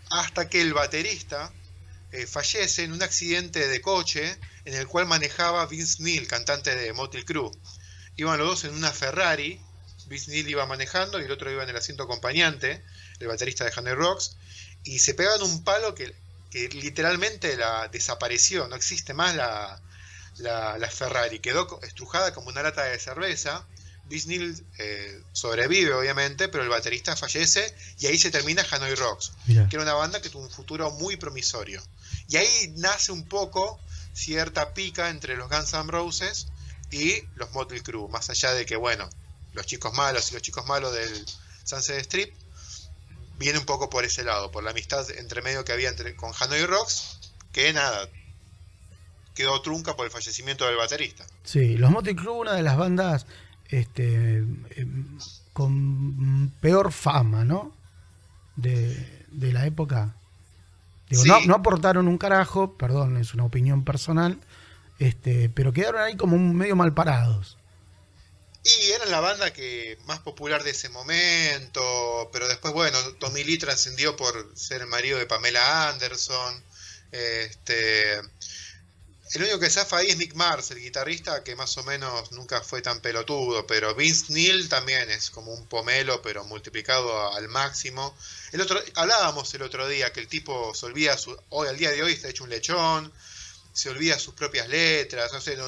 S2: hasta que el baterista eh, fallece en un accidente de coche en el cual manejaba Vince Neil, cantante de Motley Crue. Iban los dos en una Ferrari, Vince Neil iba manejando y el otro iba en el asiento acompañante, el baterista de Honey Rocks, y se pegaban un palo que, que literalmente la desapareció, no existe más la, la, la, Ferrari, quedó estrujada como una lata de cerveza. Neil eh, sobrevive, obviamente, pero el baterista fallece y ahí se termina Hanoi Rocks, Mira. que era una banda que tuvo un futuro muy promisorio. Y ahí nace un poco cierta pica entre los Guns N' Roses y los Motley Crue, más allá de que, bueno, los chicos malos y los chicos malos del Sunset Strip viene un poco por ese lado, por la amistad entre medio que había entre, con Hanoi Rocks, que nada, quedó trunca por el fallecimiento del baterista.
S1: Sí, los Motley Crue, una de las bandas este, con peor fama, ¿no? De, de la época. Digo, sí. no, no, aportaron un carajo, perdón, es una opinión personal, este, pero quedaron ahí como medio mal parados.
S2: Y eran la banda que más popular de ese momento, pero después, bueno, Tommy Lee trascendió por ser el marido de Pamela Anderson. Este, el único que zafa ahí es Nick Mars, el guitarrista, que más o menos nunca fue tan pelotudo, pero Vince Neil también es como un pomelo, pero multiplicado al máximo. El otro, hablábamos el otro día que el tipo se olvida, su, hoy al día de hoy está hecho un lechón, se olvida sus propias letras, hace, no,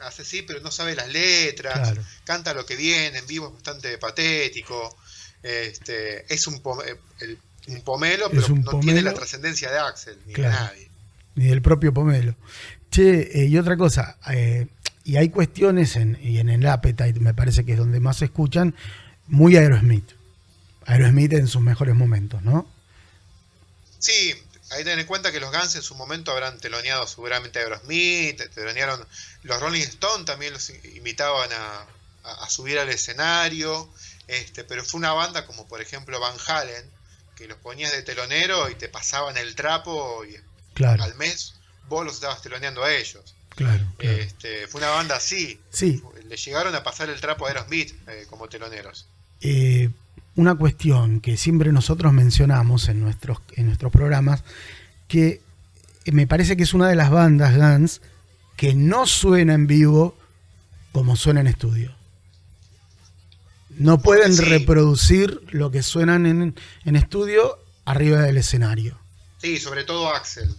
S2: hace sí, pero no sabe las letras, claro. canta lo que viene, en vivo es bastante patético, este, es un, el, un pomelo, pero
S1: un
S2: no
S1: pomelo.
S2: tiene la trascendencia de Axel, ni
S1: Claro.
S2: de nadie.
S1: Ni del propio Pomelo. Che, eh, y otra cosa, eh, y hay cuestiones, en, y en el Appetite me parece que es donde más se escuchan, muy Aerosmith. Aerosmith en sus mejores momentos, ¿no?
S2: Sí, hay que tener en cuenta que los Guns en su momento habrán teloneado seguramente a Aerosmith, telonearon, los Rolling Stones también los invitaban a, a, subir al escenario, este, pero fue una banda como por ejemplo Van Halen, que los ponías de telonero y te pasaban el trapo y
S1: Claro,
S2: al mes vos los estabas teloneando a ellos.
S1: claro. claro.
S2: Este, fue una banda así.
S1: Sí,
S2: Le llegaron a pasar el trapo a Aerosmith eh, como teloneros.
S1: eh, una cuestión que siempre nosotros mencionamos en nuestros, en nuestros programas, que me parece que es una de las bandas Guns que no suena en vivo como suena en estudio. No pueden
S2: Sí.
S1: reproducir lo que suenan en, en estudio arriba del escenario.
S2: Sí, sobre todo Axel.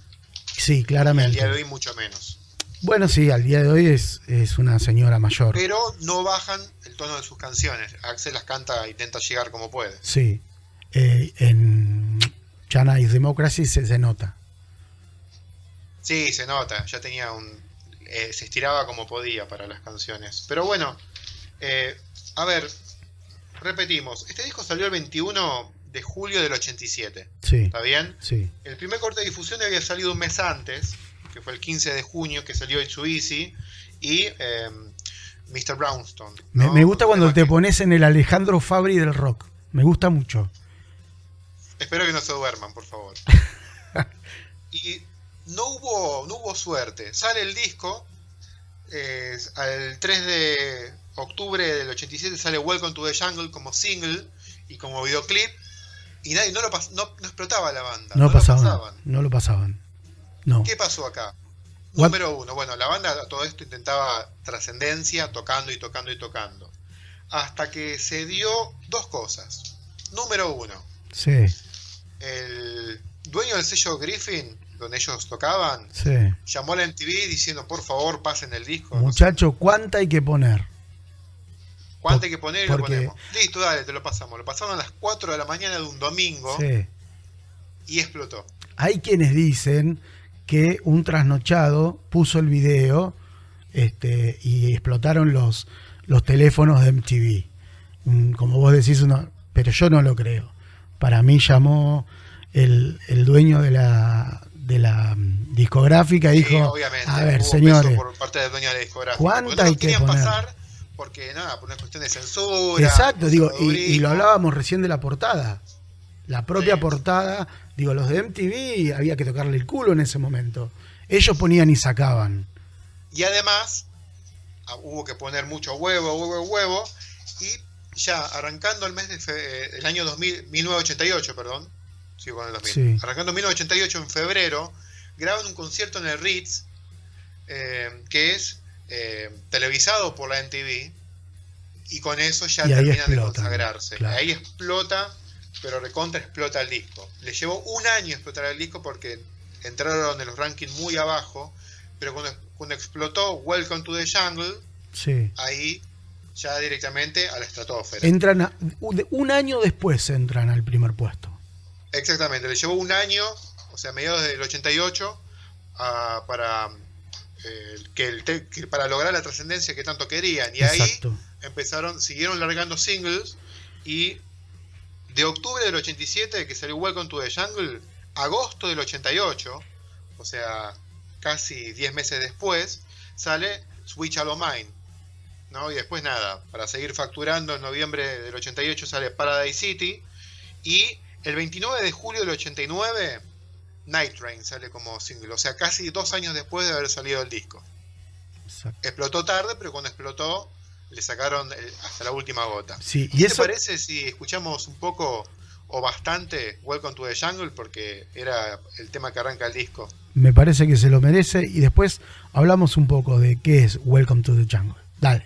S1: Sí,
S2: Y al
S1: claramente.
S2: día de hoy mucho menos.
S1: Bueno, sí, al día de hoy es, es una señora mayor.
S2: Pero no bajan el tono de sus canciones. Axel las canta e intenta llegar como puede.
S1: Sí. Eh, en China is Democracy se, se nota.
S2: Sí, se nota. Ya tenía un... eh, se estiraba como podía para las canciones. Pero bueno, eh, a ver, repetimos. Este disco salió el 21 de julio del 87.
S1: Sí,
S2: ¿Está bien?
S1: sí.
S2: El primer corte de difusión había salido un mes antes, que fue el 15 de junio, que salió It's So Easy, y eh, Mr. Brownstone.
S1: Me,
S2: ¿no?
S1: me gusta cuando te pones en el Alejandro Fabri del rock. Me gusta mucho.
S2: Espero que no se duerman, por favor. y no hubo, no hubo suerte. Sale el disco, eh, al 3 de octubre del 87 sale Welcome to the Jungle como single y como videoclip, y nadie no lo pas- no, no explotaba la banda.
S1: No,
S2: lo
S1: pasaban,
S2: pasaban.
S1: No lo pasaban. No.
S2: ¿Qué pasó acá?
S1: What-
S2: Número uno, bueno, la banda a todo esto intentaba trascendencia, tocando y tocando y tocando. Hasta que se dio dos cosas. Número uno,
S1: Sí.
S2: el dueño del sello Griffin donde ellos tocaban,
S1: Sí.
S2: llamó a la MTV diciendo, por favor, pasen el disco.
S1: Muchacho, ¿cuánta hay que poner?
S2: ¿Cuánto hay que poner y lo ponemos? Listo, dale, te lo pasamos. Lo pasaron a las 4 de la mañana de un domingo
S1: Sí.
S2: y explotó.
S1: Hay quienes dicen que un trasnochado puso el video este, y explotaron los, los teléfonos de MTV. Mm, Como vos decís, pero yo no lo creo. Para mí llamó el, el dueño de la, de la mm, discográfica y
S2: Sí,
S1: dijo,
S2: obviamente,
S1: a ver, señores,
S2: por parte del dueño de la discográfica.
S1: ¿cuánta
S2: Porque no
S1: hay que poner?
S2: pasar porque, nada, por una cuestión de censura.
S1: Exacto, digo, y, y lo hablábamos recién de la portada. La propia
S2: Sí.
S1: portada, digo, los de MTV había que tocarle el culo en ese momento. Ellos ponían y sacaban.
S2: Y además, ah, hubo que poner mucho huevo, huevo, huevo. Y ya arrancando el mes de fe- eh, el año 2000, 1988, perdón. Sigo con el 2000.
S1: Sí.
S2: Arrancando 1988 en febrero, graban un concierto en el Ritz, eh, que es eh, televisado por la MTV. Y con eso ya terminan de consagrarse.
S1: claro.
S2: Ahí explota, pero recontra explota el disco. Le llevó un año explotar el disco porque entraron en los rankings muy abajo. Pero cuando, cuando explotó Welcome to the Jungle,
S1: Sí.
S2: ahí ya directamente a la estratosfera.
S1: Entran a- un año después entran al primer puesto.
S2: Exactamente, le llevó un año, o sea, a mediados del 88, a- para, eh, que el te- que para lograr la trascendencia que tanto querían. Y ahí empezaron, siguieron largando singles y de octubre del 87, que salió Welcome to the Jungle, agosto del 88, o sea, casi 10 meses después, sale Switch All Mine. ¿no? Y después nada, para seguir facturando, en noviembre del 88 sale Paradise City. Y el 29 de julio del 89, Night Train sale como single. O sea, casi dos años después de haber salido el disco.
S1: exacto.
S2: Explotó tarde, pero cuando explotó le sacaron el- hasta la última gota.
S1: Sí,
S2: ¿Qué
S1: y
S2: te
S1: eso
S2: parece si escuchamos un poco o bastante Welcome to the Jungle? Porque era el tema que arranca el disco.
S1: me parece que se lo merece. Y después hablamos un poco de qué es Welcome to the Jungle. Dale.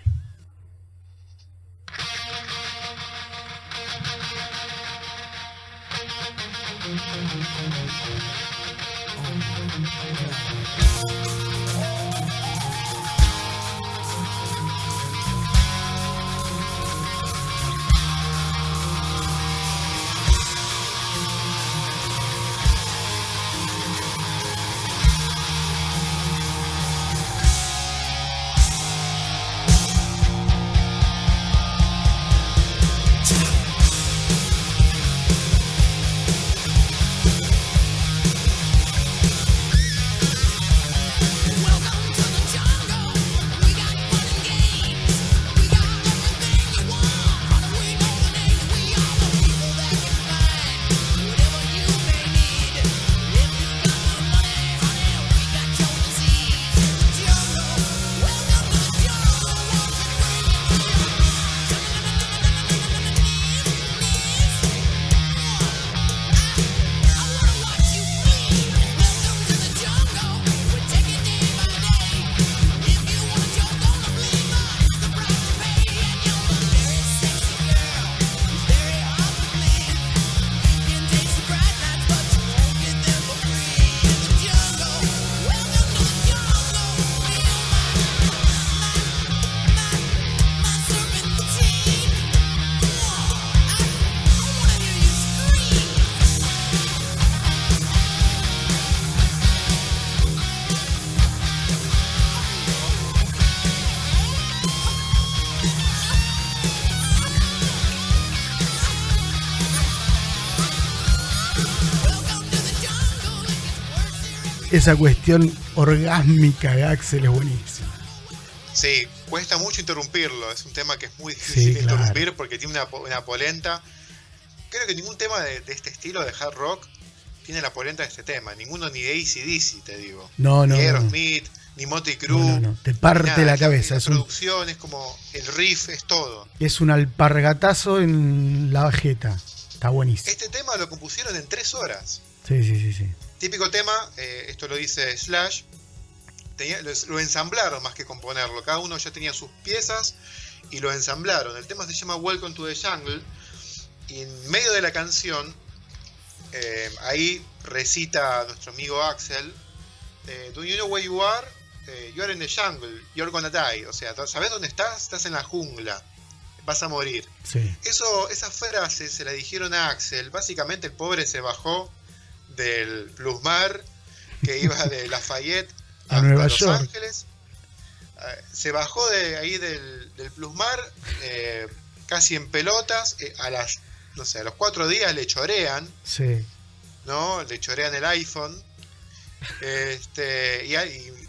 S1: Esa cuestión orgásmica de Axel es buenísima.
S2: Sí, cuesta mucho interrumpirlo. Es un tema que es muy
S1: Sí,
S2: difícil de
S1: claro.
S2: interrumpir porque tiene una, po- una polenta. Creo que ningún tema de, de este estilo de hard rock tiene la polenta de este tema. Ninguno ni de ACDC, te digo.
S1: No, no,
S2: ni
S1: no.
S2: Aerosmith, ni Motley Crue.
S1: No, no. Te parte
S2: nada.
S1: la cabeza.
S2: La
S1: Es un,
S2: producción es como el riff, es todo.
S1: es un alpargatazo en la bajeta. Está buenísimo.
S2: Este tema lo compusieron en tres horas.
S1: Sí, sí, sí, sí.
S2: Típico tema, eh, esto lo dice Slash, tenía- lo, lo ensamblaron más que componerlo. Cada uno ya tenía sus piezas y lo ensamblaron. El tema se llama Welcome to the Jungle y en medio de la canción eh, ahí recita nuestro amigo Axel, eh, Do you know where you are? You are in the jungle, you're gonna die. O sea, ¿sabes dónde estás? Estás en la jungla, vas a morir.
S1: Sí.
S2: Eso, esa frase se la dijeron a Axel. Básicamente el pobre se bajó del Plusmar que iba de Lafayette
S1: A Nueva
S2: Los
S1: York.
S2: Ángeles. Eh, Se bajó de ahí del, del Plusmar eh, casi en pelotas. eh, a las, no sé, a los cuatro días le chorean,
S1: Sí.
S2: ¿no? Le chorean el iPhone. Este, y,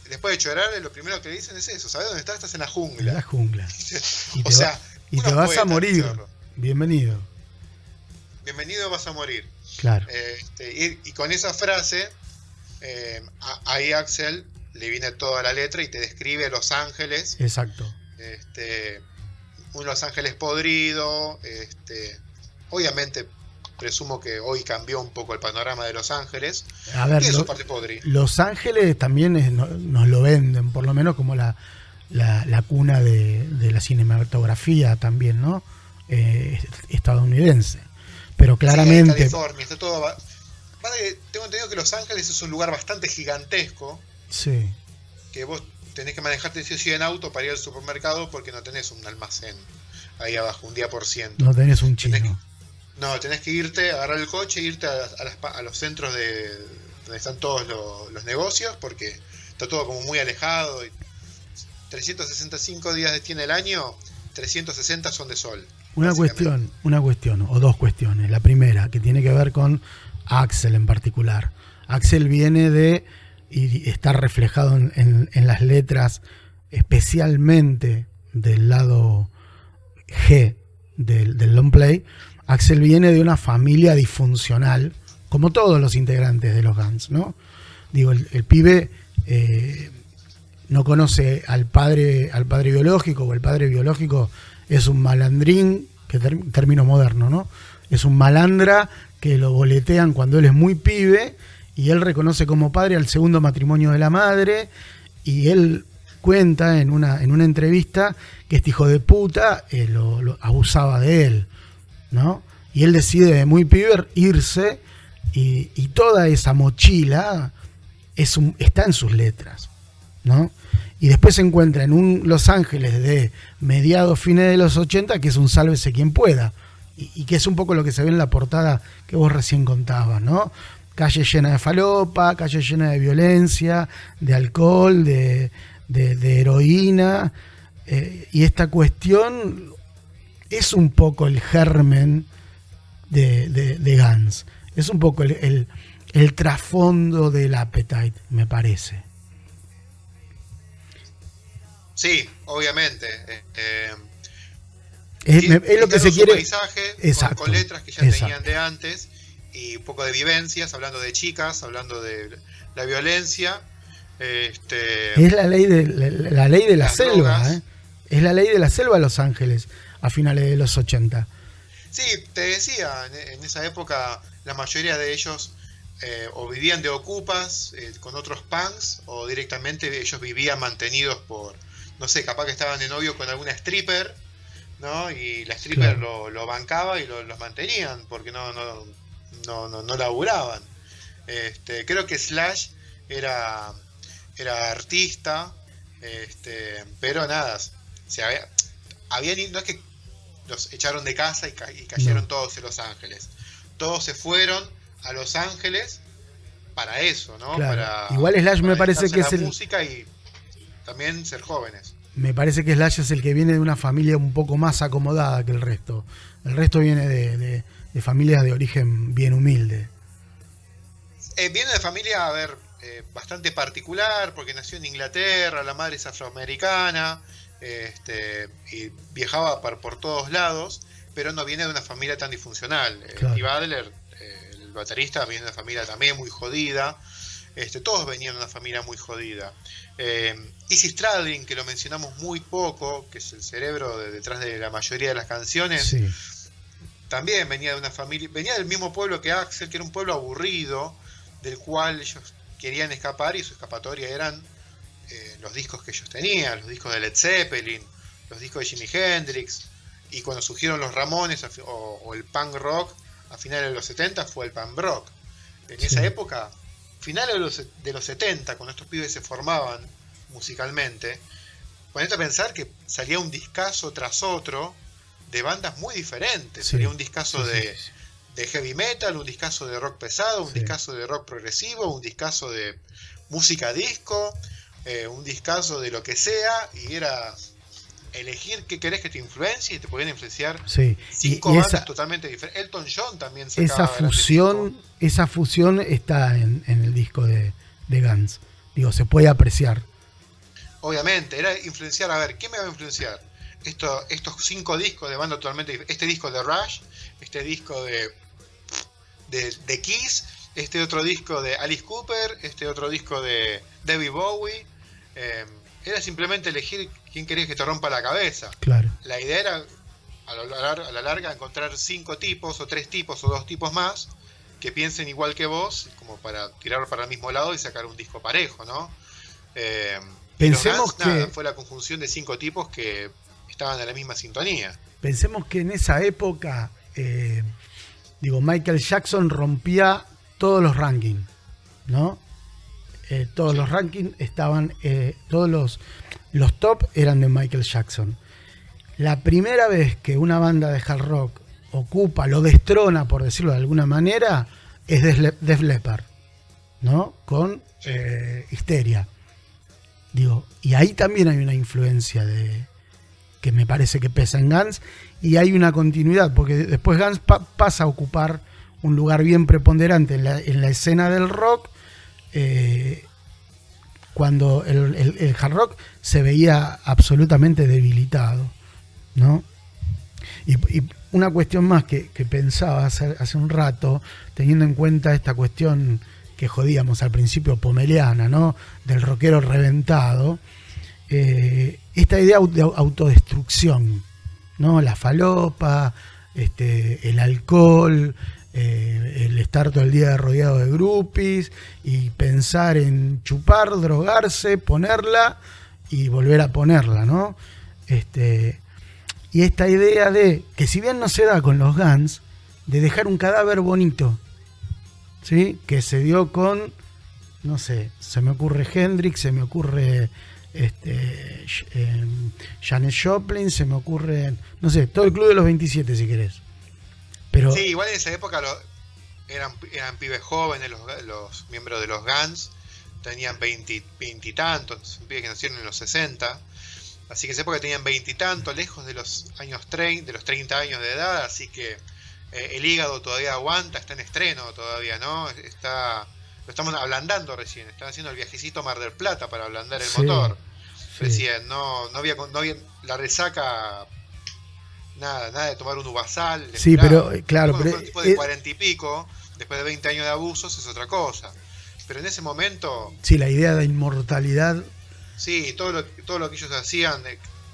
S2: después de chorearle, lo primero que le dicen es eso: ¿sabes dónde estás? Estás en la
S1: En
S2: jungla.
S1: la jungla.
S2: O sea,
S1: va- y te vas a morir. Bienvenido.
S2: Bienvenido, vas a morir.
S1: Claro.
S2: Este, y, y con esa frase, eh, ahí Axel le viene toda la letra y te describe Los Ángeles,
S1: Exacto.
S2: este, un Los Ángeles podrido, este, obviamente presumo que hoy cambió un poco el panorama de Los Ángeles,
S1: A ver,
S2: y
S1: lo-
S2: eso parte podrido.
S1: Los Ángeles también es- no- nos lo venden, por lo menos como la, la, la cuna de, de la cinematografía también, ¿no? Eh, estadounidense. Pero
S2: Sí,
S1: claramente,
S2: California, está todo... tengo entendido que Los Ángeles es un lugar bastante gigantesco,
S1: sí,
S2: que vos tenés que manejarte sí en auto para ir al supermercado porque no tenés un almacén ahí abajo, un día por ciento.
S1: no tenés un
S2: Tenés
S1: chino.
S2: No, tenés que irte, agarrar el coche e irte a, a las a los centros de donde están todos lo- los negocios porque está todo como muy alejado. y 365 días tiene el año, 360 son de sol.
S1: Una cuestión, una cuestión, o dos cuestiones. La primera, que tiene que ver con Axel en particular. Axel viene de, y está reflejado en, en- en las letras, especialmente del lado G del, del long play. Axel viene de una familia disfuncional, como todos los integrantes de los Guns, ¿no? Digo, el, el pibe eh, no conoce al padre, al padre biológico, o el padre biológico es un malandrín, que término moderno, ¿no? Es un malandra que lo boletean cuando él es muy pibe y él reconoce como padre al segundo matrimonio de la madre y él cuenta en una, en una entrevista que este hijo de puta eh, lo, lo abusaba de él, ¿no? Y él decide de muy pibe irse y, y toda esa mochila es un, está en sus letras, ¿no? Y después se encuentra en un Los Ángeles de mediados, fines de los 80, que es un sálvese quien pueda. Y, que es un poco lo que se ve en la portada que vos recién contabas, ¿no? Calle llena de falopa, calle llena de violencia, de alcohol, de, de- heroína. eh, y esta cuestión es un poco el germen de, de, de Guns. Es un poco el- el trasfondo del Appetite, me parece.
S2: Sí, obviamente. eh, eh,
S1: Es,
S2: tiene-
S1: me- es lo que se quiere.
S2: paisaje con-
S1: Exacto,
S2: con, letras que ya
S1: exacto.
S2: tenían de antes y un poco de vivencias, hablando de chicas, hablando de la violencia. Este,
S1: Es la ley de la, la ley de la selva. ¿eh? Es la ley de la selva Los Ángeles a finales de los 80.
S2: Sí, te decía, en, en esa época la mayoría de ellos eh, o vivían de ocupas eh, con otros punks o directamente ellos vivían mantenidos por, no sé, capaz que estaban de novio con alguna stripper, ¿no? Y la stripper
S1: Claro.
S2: lo, lo bancaba y lo- los mantenían porque no, no, no, no, no laburaban. Este, creo que Slash era, era artista, este, pero nada, se había, habían, no es que los echaron de casa y, ca- y cayeron
S1: No.
S2: todos en Los Ángeles. Todos se fueron a Los Ángeles para eso, ¿no?
S1: Claro.
S2: Para,
S1: Igual Slash me parece que es el-
S2: música y también ser jóvenes.
S1: Me parece que Slash es el que viene de una familia un poco más acomodada que el resto. El resto viene de, de- de familias de origen bien humilde.
S2: Eh, viene de familia, a ver, eh, bastante particular, porque nació en Inglaterra, la madre es afroamericana, este, y viajaba por, por todos lados, pero no viene de una familia tan disfuncional. Eh,
S1: Claro.
S2: Steve Adler, eh, el baterista, viene de una familia también muy jodida. Este, todos venían de una familia muy jodida. Eh, Izzy Stradlin, que lo mencionamos muy poco, que es el cerebro de- detrás de la mayoría de las canciones,
S1: Sí,
S2: también venía de una familia, venía del mismo pueblo que Axel, que era un pueblo aburrido, del cual ellos querían escapar y su escapatoria eran eh, los discos que ellos tenían, los discos de Led Zeppelin, los discos de Jimi Hendrix, y cuando surgieron los Ramones o, o el punk rock, a finales de los 70 fue el pan rock. En esa época, finales de los, de los 70, cuando estos pibes se formaban musicalmente, ponete a pensar que salía un discazo tras otro de bandas muy diferentes. Salía un discazo de, heavy metal, un discazo de rock pesado, un discazo de rock progresivo, un discazo de música disco, eh, un discazo de lo que sea, y era elegir qué querés que te influencie y te podían influenciar
S1: sí.
S2: cinco bandas totalmente diferentes. Elton John también
S1: Esa fusión, esa fusión está en, el disco de, de Guns. Digo, se puede apreciar.
S2: Obviamente, era influenciar, a ver, ¿qué me va a influenciar? Esto, estos cinco discos de banda totalmente este disco de Rush, este disco de, de, Kiss, este otro disco de Alice Cooper, este otro disco de David Bowie. Eh, era simplemente elegir quién querías que te rompa la cabeza.
S1: Claro.
S2: La idea era, a, la larga, encontrar cinco tipos, o tres tipos, o dos tipos más, que piensen igual que vos, como para tirar para el mismo lado y sacar un disco parejo, ¿no? Eh,
S1: Pensemos que.
S2: fue la conjunción de cinco tipos que estaban en la misma sintonía.
S1: Pensemos que en esa época, eh, digo, Michael Jackson rompía todos los rankings, ¿no? Eh, todos los rankings estaban, eh, todos los, los top eran de Michael Jackson. La primera vez que una banda de hard rock ocupa, lo destrona, por decirlo de alguna manera, es Def Leppard, ¿no? Con Histeria. Digo, y ahí también hay una influencia de que me parece que pesa en Guns y hay una continuidad, porque después Guns pasa a ocupar un lugar bien preponderante en la, escena del rock, eh, cuando el, hard rock se veía absolutamente debilitado, ¿no? Y, una cuestión más que, pensaba hace, hace, un rato, teniendo en cuenta esta cuestión que jodíamos al principio pomeliana, ¿no? Del rockero reventado. Eh, esta idea de autodestrucción, ¿no? La falopa, este, el alcohol, eh, el estar todo el día rodeado de grupis y pensar en chupar, drogarse, ponerla y volver a ponerla, ¿no? Este, y esta idea de que si bien no se da con los Guns, de dejar un cadáver bonito, ¿sí? que se dio con, no sé, se me ocurre Hendrix, se me ocurre este, eh, Janet Joplin, se me ocurre, no sé, todo el club de los 27 si querés. Pero,
S2: sí, igual en esa época eran, eran pibes jóvenes los, miembros de los Guns, tenían veintitantos, pibes que nacieron en los 60. Así que en esa época tenían veintitantos, lejos de los años 30, de los 30 años de edad, así que eh, el hígado todavía aguanta, está en estreno todavía, ¿no? Está, lo estamos ablandando recién, están haciendo el viajecito Mar del Plata para ablandar el motor. Recién, no, no, había, no había la resaca, nada, nada de tomar un uvasal.
S1: Sí, pero eh, claro,
S2: pero, después de cuarenta y pico, después de 20 años de abusos, es otra cosa. Pero en ese momento.
S1: Sí, la idea de inmortalidad.
S2: Sí, todo lo, todo lo que ellos hacían,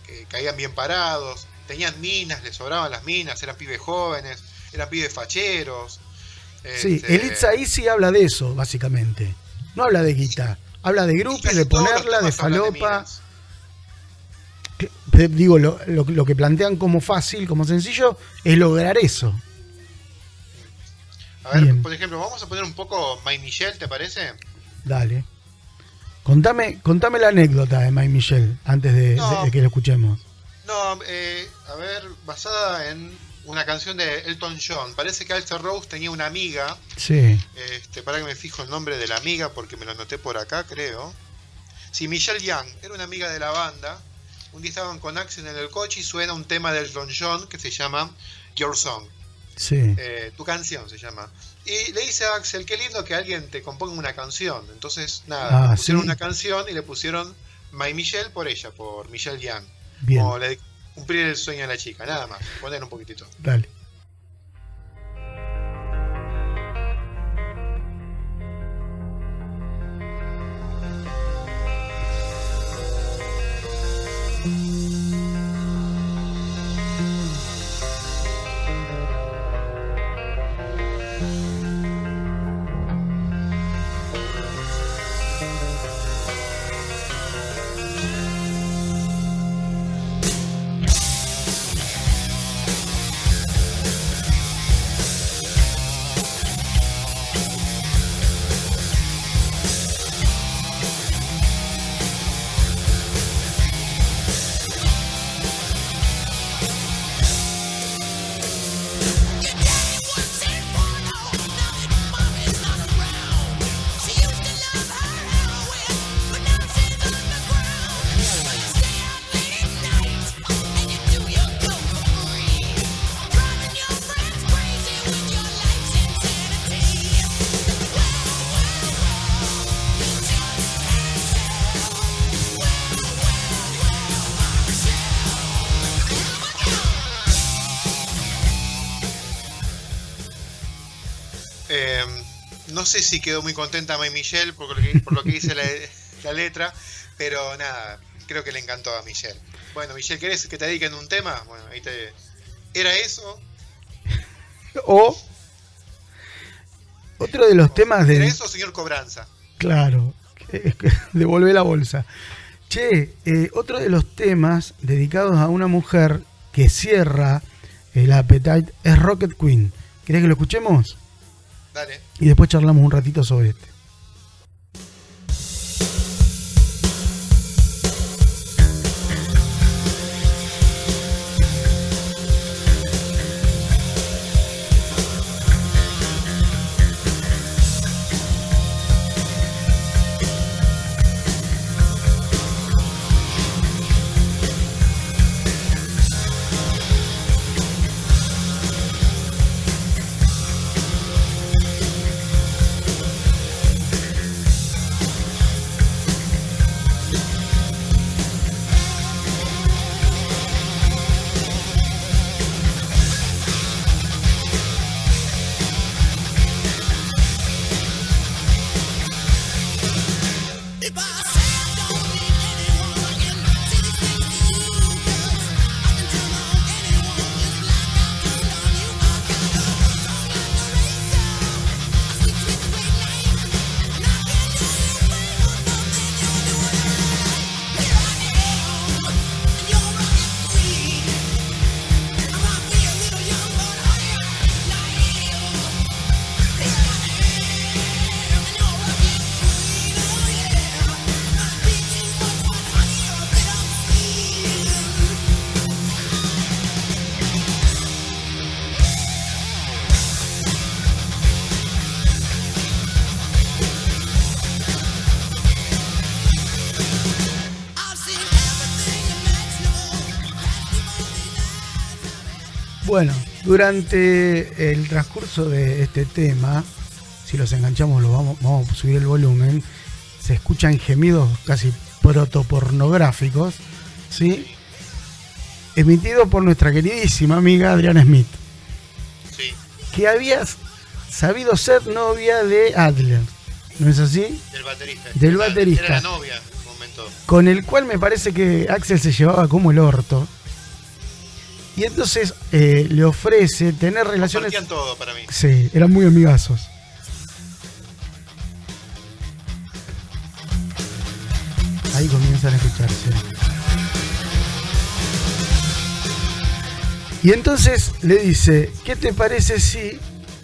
S2: que caían bien parados, tenían minas, les sobraban las minas, eran pibes jóvenes eran pibes facheros.
S1: Sí, este, Elitza ahí sí habla de eso, básicamente. No habla de guita, habla de grupos, de ponerla, de falopa. Digo, lo, lo, que plantean como fácil, como sencillo, es lograr eso.
S2: A ver, por ejemplo, vamos a poner un poco My Michelle, ¿te parece?
S1: Dale. Contame, contame la anécdota de My Michelle antes de, que lo escuchemos.
S2: No, eh, a ver, basada en una canción de Elton John. Parece que Alter Rose tenía una amiga.
S1: Sí.
S2: Este, para que me fijo el nombre de la amiga porque me lo anoté por acá, creo. Sí, Michelle Young, era una amiga de la banda. Un día estaban con Axel en el coche y suena un tema de Elton John que se llama Your Song.
S1: Sí.
S2: Eh, tu canción se llama. Y le dice a Axel, qué lindo que alguien te componga una canción. Entonces, nada, ah, pusieron una canción y le pusieron My Michelle por ella, por Michelle Young.
S1: Bien
S2: cumplir el sueño de la chica, nada más. Poner un poquitito.
S1: Dale.
S2: No sé si quedó muy contenta May Michelle por lo que, por lo que dice la, la letra, pero nada, creo que le encantó a Michelle. Bueno, Michelle, ¿querés que te dediquen un tema? Bueno, ahí te. ¿Era eso?
S1: O otro de los temas de.
S2: ¿Era eso, señor Cobranza?
S1: Claro, devolvé la bolsa. Che, eh, otro de los temas dedicados a una mujer que cierra el Appetite es Rocket Queen. ¿Querés que lo escuchemos?
S2: Dale.
S1: Y después charlamos un ratito sobre este. Durante el transcurso de este tema, si los enganchamos, lo vamos, vamos a subir el volumen, se escuchan gemidos casi protopornográficos, ¿sí? Emitido por nuestra queridísima amiga Adriana Smith,
S2: Sí,
S1: que había sabido ser novia de Adler, ¿no es así?
S2: del baterista.
S1: Del baterista.
S2: Era la novia en un momento.
S1: Con el cual me parece que Axel se llevaba como el orto. Y entonces eh, le ofrece tener relaciones...
S2: Todo para mí.
S1: Sí, eran muy amigazos. Ahí comienzan a escucharse. Y entonces le dice, ¿qué te parece si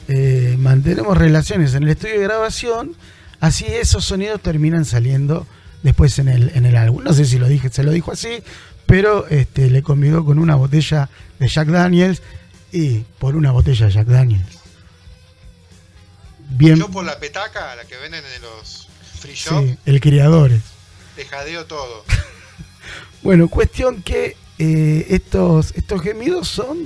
S1: eh, mantenemos relaciones en el estudio de grabación? Así esos sonidos terminan saliendo después en el, en el álbum. No sé si lo dije, se lo dijo así, pero este, le convidó con una botella de Jack Daniels y por una botella de Jack Daniels. Bien,
S2: Yo por la petaca, la que venden en los free shop,
S1: sí, el criadores.
S2: te jadeo todo.
S1: Bueno, cuestión que eh, estos, estos gemidos son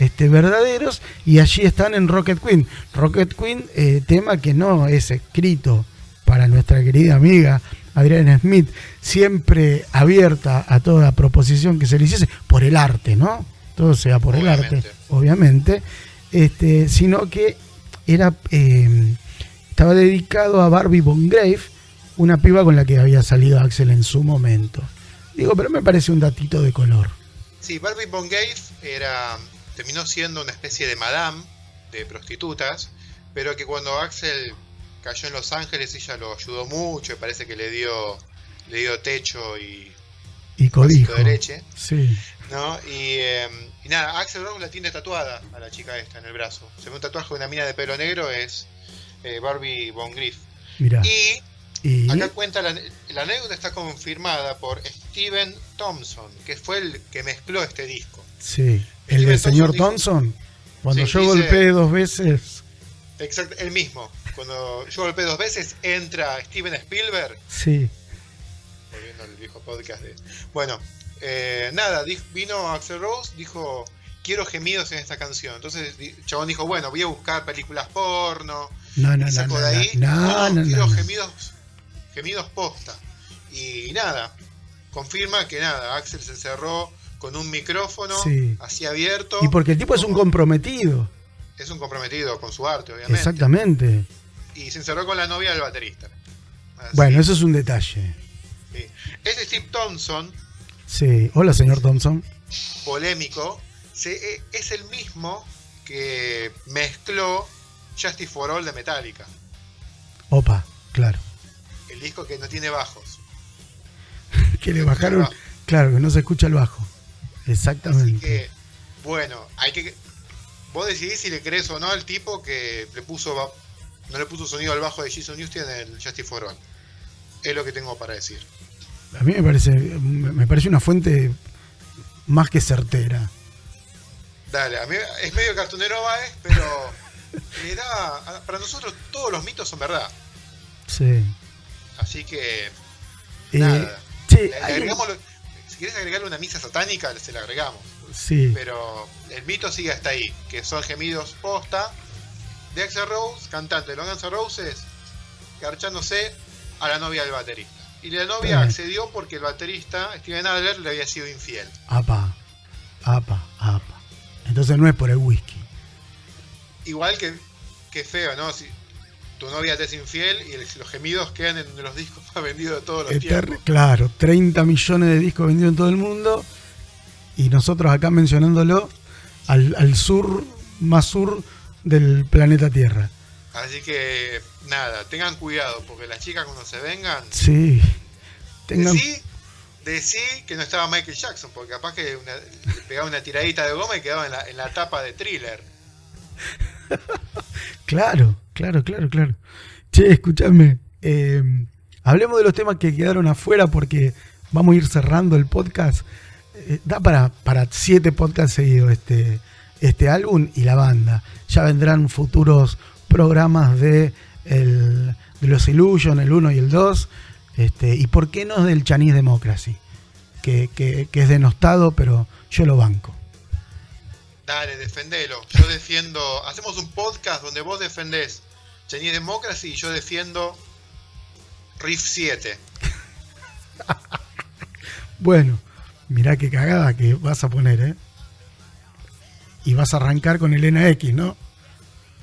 S1: este, verdaderos y allí están en Rocket Queen. Rocket Queen, eh, tema que no es escrito para nuestra querida amiga Adriana Smith, siempre abierta a toda proposición que se le hiciese por el arte, ¿no? Todo sea por el arte,
S2: Obviamente.
S1: obviamente, este, sino que era eh, estaba dedicado a Barbie Von Grave, una piba con la que había salido Axel en su momento. Digo, pero me parece un datito de color.
S2: Sí, Barbie Von Gave era, terminó siendo una especie de madame de prostitutas, pero que cuando Axel cayó en Los Ángeles ella lo ayudó mucho y parece que le dio, le dio techo y
S1: Y codijo.
S2: de leche,
S1: Sí.
S2: ¿No? Y, eh, y nada, Axel Rose la tiene tatuada a la chica esta en el brazo. Se ve un tatuaje de una mina de pelo negro, es eh, Barbie Von Griff.
S1: Mira.
S2: Y
S1: Y,
S2: Acá cuenta la, la anécdota está confirmada por Steven Thompson, que fue el que mezcló este disco.
S1: sí. El
S2: Steven
S1: del señor
S2: Thompson.
S1: Cuando
S2: Sí,
S1: yo
S2: dice-
S1: golpeé dos veces.
S2: Exacto, el mismo. Cuando yo golpeé dos veces, entra Steven Spielberg,
S1: Sí.
S2: volviendo al viejo podcast de. Bueno, eh, nada, vino Axel Rose, dijo: Quiero gemidos en esta canción. Entonces, Chabón dijo: Bueno, voy a buscar películas porno.
S1: No, no,
S2: y sacó
S1: No,
S2: de ahí.
S1: no, no, no,
S2: quiero gemidos, gemidos posta. Y nada, confirma que nada, Axel se encerró con un micrófono
S1: Sí.
S2: así abierto.
S1: Y porque el tipo es un comprometido.
S2: Es un comprometido con su arte, obviamente.
S1: Exactamente.
S2: y se encerró con la novia del baterista. Así,
S1: Bueno, eso es un detalle.
S2: sí. Ese Steve Thompson,
S1: Sí. Hola, señor Thompson.
S2: polémico, se- e- es el mismo que mezcló Justice for All de Metallica,
S1: Opa, claro.
S2: el disco que no tiene bajos.
S1: Que le bajaron. Claro, que no se escucha el bajo.
S2: Así
S1: Exactamente.
S2: que, bueno, hay que. Vos decidís si le crees o no al tipo que le puso no le puso sonido al bajo de Jason Newsted en el Justice for All. Es lo que tengo para decir.
S1: A mí me parece, me parece una fuente más que certera.
S2: Dale, a mí es medio cartonero Baez, pero le da. Para nosotros todos los mitos son verdad.
S1: Sí.
S2: Así que.
S1: Eh,
S2: Nada.
S1: hay
S2: si quieres agregarle una misa satánica, se la agregamos.
S1: sí.
S2: Pero el mito sigue hasta ahí, que son gemidos posta de Axel Rose, cantante de los Guns Roses, garchándose a la novia del baterista. Y la novia
S1: Bien.
S2: accedió porque el baterista, Steven Adler, le había sido infiel.
S1: Apa, apa, apa. Entonces no es por el whisky.
S2: Igual que, que feo, ¿no? Si tu novia te es infiel y los gemidos quedan en los discos más vendidos de todos los
S1: Eter-
S2: tiempos.
S1: claro, 30 millones de discos vendidos en todo el mundo. Y nosotros acá mencionándolo al, al sur, más sur del planeta Tierra.
S2: Así que, nada, tengan cuidado, porque las chicas cuando se vengan,
S1: Sí. Tengan,
S2: decí, decí que no estaba Michael Jackson, porque capaz que una- le pegaba una tiradita de goma y quedaba en la, en la tapa de thriller.
S1: Claro, claro, claro, claro. Che, escúchame. eh, hablemos de los temas que quedaron afuera porque vamos a ir cerrando el podcast. Eh, da para, para siete podcasts seguidos este, este álbum y la banda. Ya vendrán futuros programas de, el- de los Illusion, el 1 y el 2. Este, y por qué no del Chinese Democracy, que, que- que es denostado, pero yo lo banco.
S2: Dale, defendelo. Yo defiendo. Hacemos un podcast donde vos defendés Chinese Democracy y yo defiendo Riff 7.
S1: Bueno, mirá qué cagada que vas a poner, ¿eh? Y vas a arrancar con el NX, ¿no?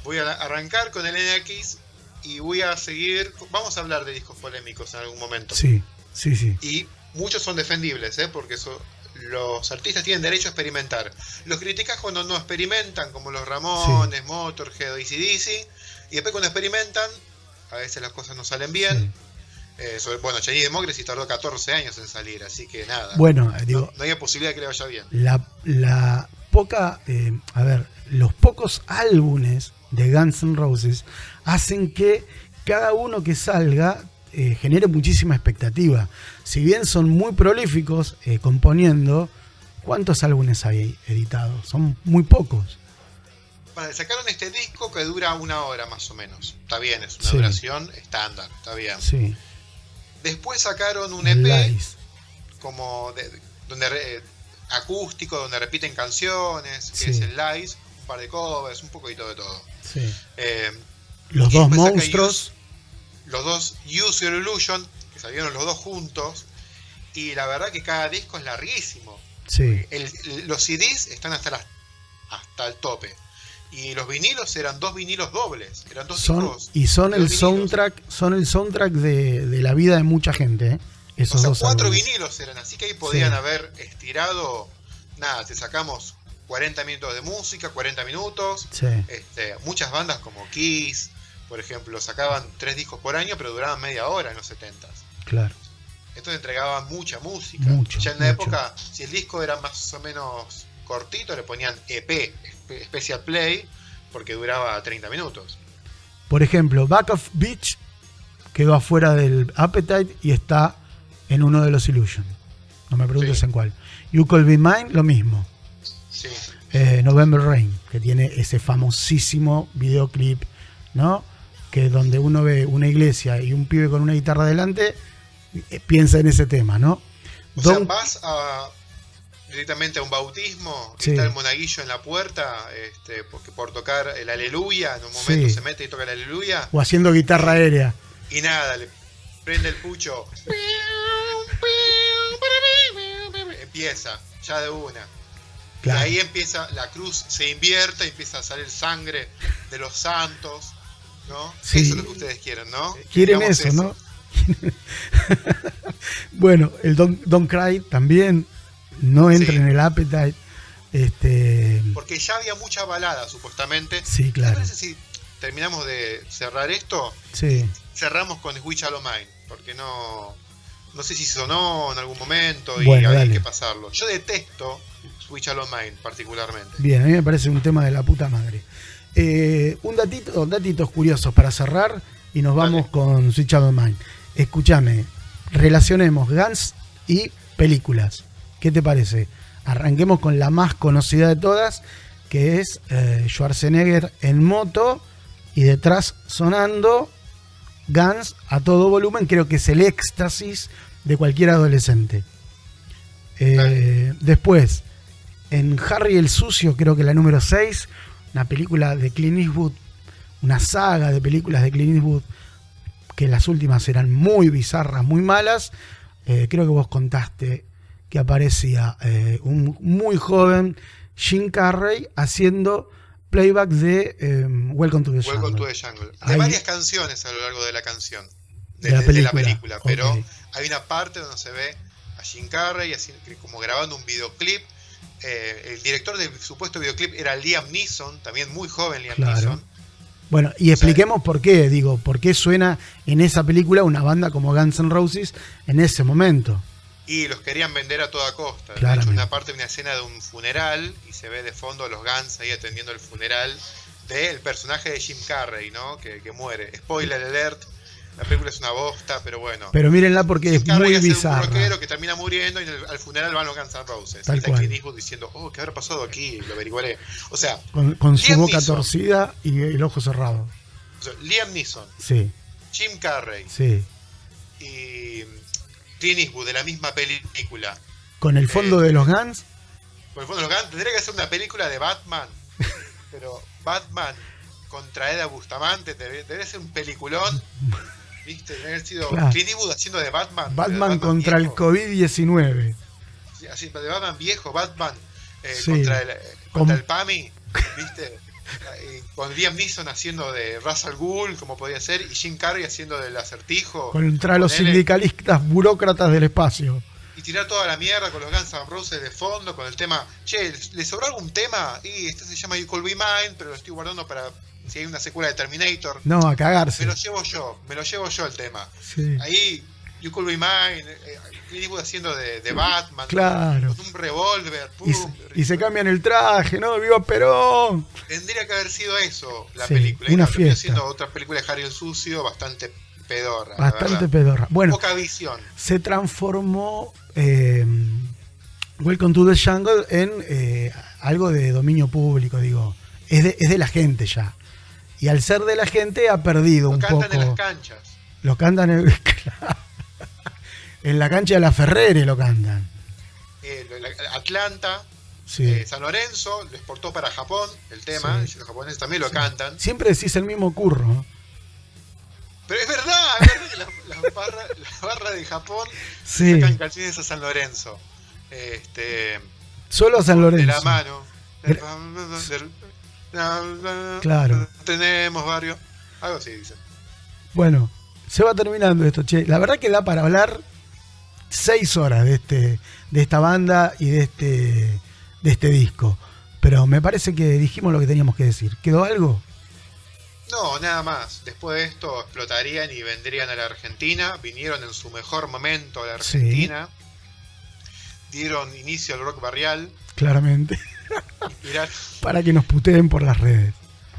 S2: Voy a arrancar con el NX y voy a seguir. Vamos a hablar de discos polémicos en algún momento.
S1: Sí, sí, sí.
S2: Y muchos son defendibles, ¿eh? porque eso, los artistas tienen derecho a experimentar. Los criticas cuando no experimentan, como los Ramones, Motorhead, ACDC, y después cuando experimentan, a veces las cosas no salen bien.
S1: Sí.
S2: Eh, sobre- bueno, Chinese Democracy tardó 14 años en salir, así que nada.
S1: Bueno, eh,
S2: no,
S1: digo,
S2: no hay posibilidad de que le vaya bien.
S1: la, la poca, eh, a ver, los pocos álbumes de Guns N' Roses hacen que cada uno que salga eh, genere muchísima expectativa. Si bien son muy prolíficos eh, componiendo, ¿cuántos álbumes hay editados? Son muy pocos.
S2: Vale, sacaron este disco que dura una hora más o menos. Está bien, es una
S1: Sí.
S2: duración estándar, está bien.
S1: Sí.
S2: Después sacaron un EP
S1: Lies.
S2: como de- de- donde re- acústico, donde repiten canciones, que
S1: Sí.
S2: es el Lies, par de covers, un poquito de todo.
S1: Sí.
S2: Eh,
S1: Los dos monstruos.
S2: los dos Use Your Illusion, que salieron los dos juntos, y la verdad que cada disco es larguísimo.
S1: Sí.
S2: El- los CDs están hasta, las- hasta el tope. Y los vinilos eran dos vinilos dobles, eran dos
S1: Son,
S2: discos.
S1: y son el
S2: vinilos.
S1: soundtrack, son el soundtrack de, de la vida de mucha gente, ¿eh?
S2: O
S1: Esos
S2: sea,
S1: dos
S2: cuatro
S1: álbumes.
S2: vinilos eran, así que ahí podían
S1: Sí.
S2: haber estirado, nada, te sacamos 40 minutos de música, 40 minutos.
S1: Sí,
S2: Este, muchas bandas como Kiss, por ejemplo, sacaban tres discos por año, pero duraban media hora en los 70
S1: claro.
S2: Estos entregaban mucha música.
S1: Mucho,
S2: ya en la
S1: mucho.
S2: época, si el disco era más o menos cortito, le ponían EP, Special Play, porque duraba 30 minutos.
S1: Por ejemplo, Back of Beach quedó afuera del Appetite y está en uno de los Illusion. No me preguntes
S2: Sí.
S1: en cuál. You Call Be Mine, lo mismo. Eh, November Rain, que tiene ese famosísimo videoclip, ¿no? Que donde uno ve una iglesia y un pibe con una guitarra delante, eh, piensa en ese tema, ¿no?
S2: O sea, vas a directamente a un bautismo,
S1: Sí.
S2: está el monaguillo en la puerta, este, porque por tocar el aleluya, en un momento
S1: Sí.
S2: se mete y toca el aleluya,
S1: o haciendo guitarra aérea.
S2: y nada, le prende el pucho. Empieza, ya de una.
S1: Claro.
S2: Y ahí empieza, la cruz se invierte, empieza a salir sangre de los santos. ¿no?
S1: Sí.
S2: Eso es lo que ustedes quieren, ¿no?
S1: Quieren eso, ¿no? bueno, el Don't, Don't Cry también no entra
S2: Sí.
S1: en el appetite. Este,
S2: Porque ya había mucha balada, supuestamente.
S1: Sí,
S2: ¿Te
S1: claro.
S2: parece si terminamos de cerrar esto?
S1: sí,
S2: Cerramos con Switch Hollow Mine, porque no, no sé si sonó en algún momento y
S1: Bueno, dale.
S2: que pasarlo. Yo detesto Switch Hollow Mine particularmente.
S1: bien, a mí me parece un tema de la puta madre. Eh, un datito, datitos curiosos para cerrar y nos vamos con Switch Out of Mind. Escúchame, relacionemos Guns y películas. ¿Qué te parece? Arranquemos con la más conocida de todas, que es eh, Schwarzenegger en moto y detrás sonando Guns a todo volumen. Creo que es el éxtasis de cualquier adolescente. Eh, después, en Harry el Sucio, creo que la número 6, una película de Clint Eastwood, una saga de películas de Clint Eastwood, que las últimas eran muy bizarras, muy malas. Eh, creo que vos contaste que aparecía eh, un muy joven Jim Carrey haciendo playback de eh, Welcome to the
S2: Welcome
S1: Jungle.
S2: to the Jungle. De
S1: Ahí-
S2: varias canciones a lo largo de la canción. De,
S1: De la
S2: de
S1: película,
S2: película. Pero hay una parte donde se ve a Jim Carrey así, como grabando un videoclip. Eh, el director del supuesto videoclip era Liam Neeson, también muy joven Liam
S1: Claro.
S2: Neeson.
S1: Bueno, y expliquemos por qué, digo, por qué suena en esa película una banda como Guns N' Roses en ese momento.
S2: Y los querían vender a toda costa. De hecho, una parte de una escena de un funeral y se ve de fondo a los Guns ahí atendiendo el funeral del personaje de Jim Carrey, ¿no? Que, que muere. Spoiler alert. La película es una bosta, pero bueno.
S1: Pero mírenla porque es muy
S2: hace un
S1: bizarra.
S2: rockero que termina muriendo y el- al funeral van los Guns N' Roses.
S1: Tal
S2: y está
S1: cual.
S2: Diciendo, oh, ¿qué habrá pasado aquí? Lo averiguaré. O sea,
S1: Con, con su boca
S2: Neeson.
S1: torcida y el ojo cerrado.
S2: o sea, Liam Neeson,
S1: Sí,
S2: Jim Carrey
S1: sí.
S2: y Clint Eastwood de la misma película.
S1: Con el fondo
S2: Eh,
S1: de los Guns,
S2: Por el fondo, los Guns tendría que hacer una película de Batman. pero Batman contra Eda Bustamante debe, debe ser un peliculón. ¿Viste? Debe haber sido
S1: Claro.
S2: Clint Eastwood haciendo de Batman. de
S1: Batman contra el
S2: viejo.
S1: COVID-19.
S2: Sí, así, de Batman viejo, Batman eh,
S1: Sí.
S2: contra, el, eh,
S1: Con-
S2: contra el PAMI, ¿viste? Eh, con Liam Neeson haciendo de Russell Gould, como podía ser, y Jim Carrey haciendo del acertijo.
S1: Contra los sindicalistas burócratas del espacio.
S2: Y tirar toda la mierda con los Guns N' Roses de fondo, con el tema. Che, ¿le sobró algún tema? Y este se llama You Could Be Mine, pero lo estoy guardando para si hay una secuela de Terminator.
S1: No, a
S2: Me
S1: cagarse.
S2: lo llevo yo, me lo llevo yo el tema.
S1: Sí.
S2: Ahí, You Could Be Mine, eh, Eastwood haciendo de, de Batman.
S1: Claro.
S2: Con un revólver.
S1: Y, se- y se cambian el traje, ¿no? ¡Viva Perón!
S2: Tendría que haber sido eso la
S1: Sí,
S2: película.
S1: Una fiesta.
S2: siendo otra película de Harry el Sucio, bastante pedorra.
S1: Bastante pedorra. Bueno,
S2: Poca visión.
S1: se transformó eh, Welcome to the Jungle en eh, algo de dominio público, digo. Es de, es de la gente ya. Y al ser de la gente ha perdido
S2: Lo
S1: un
S2: cantan
S1: poco.
S2: en las canchas.
S1: Lo cantan en, la cancha de la Ferrere, lo cantan.
S2: Eh, lo- la- Atlanta,
S1: Sí.
S2: eh, San Lorenzo, lo exportó para Japón el tema.
S1: Sí.
S2: Los japoneses también lo cantan.
S1: Siempre decís el mismo curro. ¿no?
S2: Pero es verdad, es verdad que las las barras las barras de Japón
S1: Sí.
S2: sacan canciones a San Lorenzo. Este,
S1: Solo a San
S2: de
S1: Lorenzo.
S2: la mano. Del-
S1: Claro.
S2: Tenemos barrio. Algo así dicen.
S1: Bueno, se va terminando esto, che. La verdad que da para hablar seis horas de este, de esta banda y de este, de este disco. Pero me parece que dijimos lo que teníamos que decir. ¿Quedó algo?
S2: No, nada más. Después de esto explotarían y vendrían a la Argentina. Vinieron en su mejor momento a la
S1: Sí.
S2: Argentina. Dieron inicio al rock barrial.
S1: Claramente.
S2: Mirá,
S1: Para que nos puteen por las redes.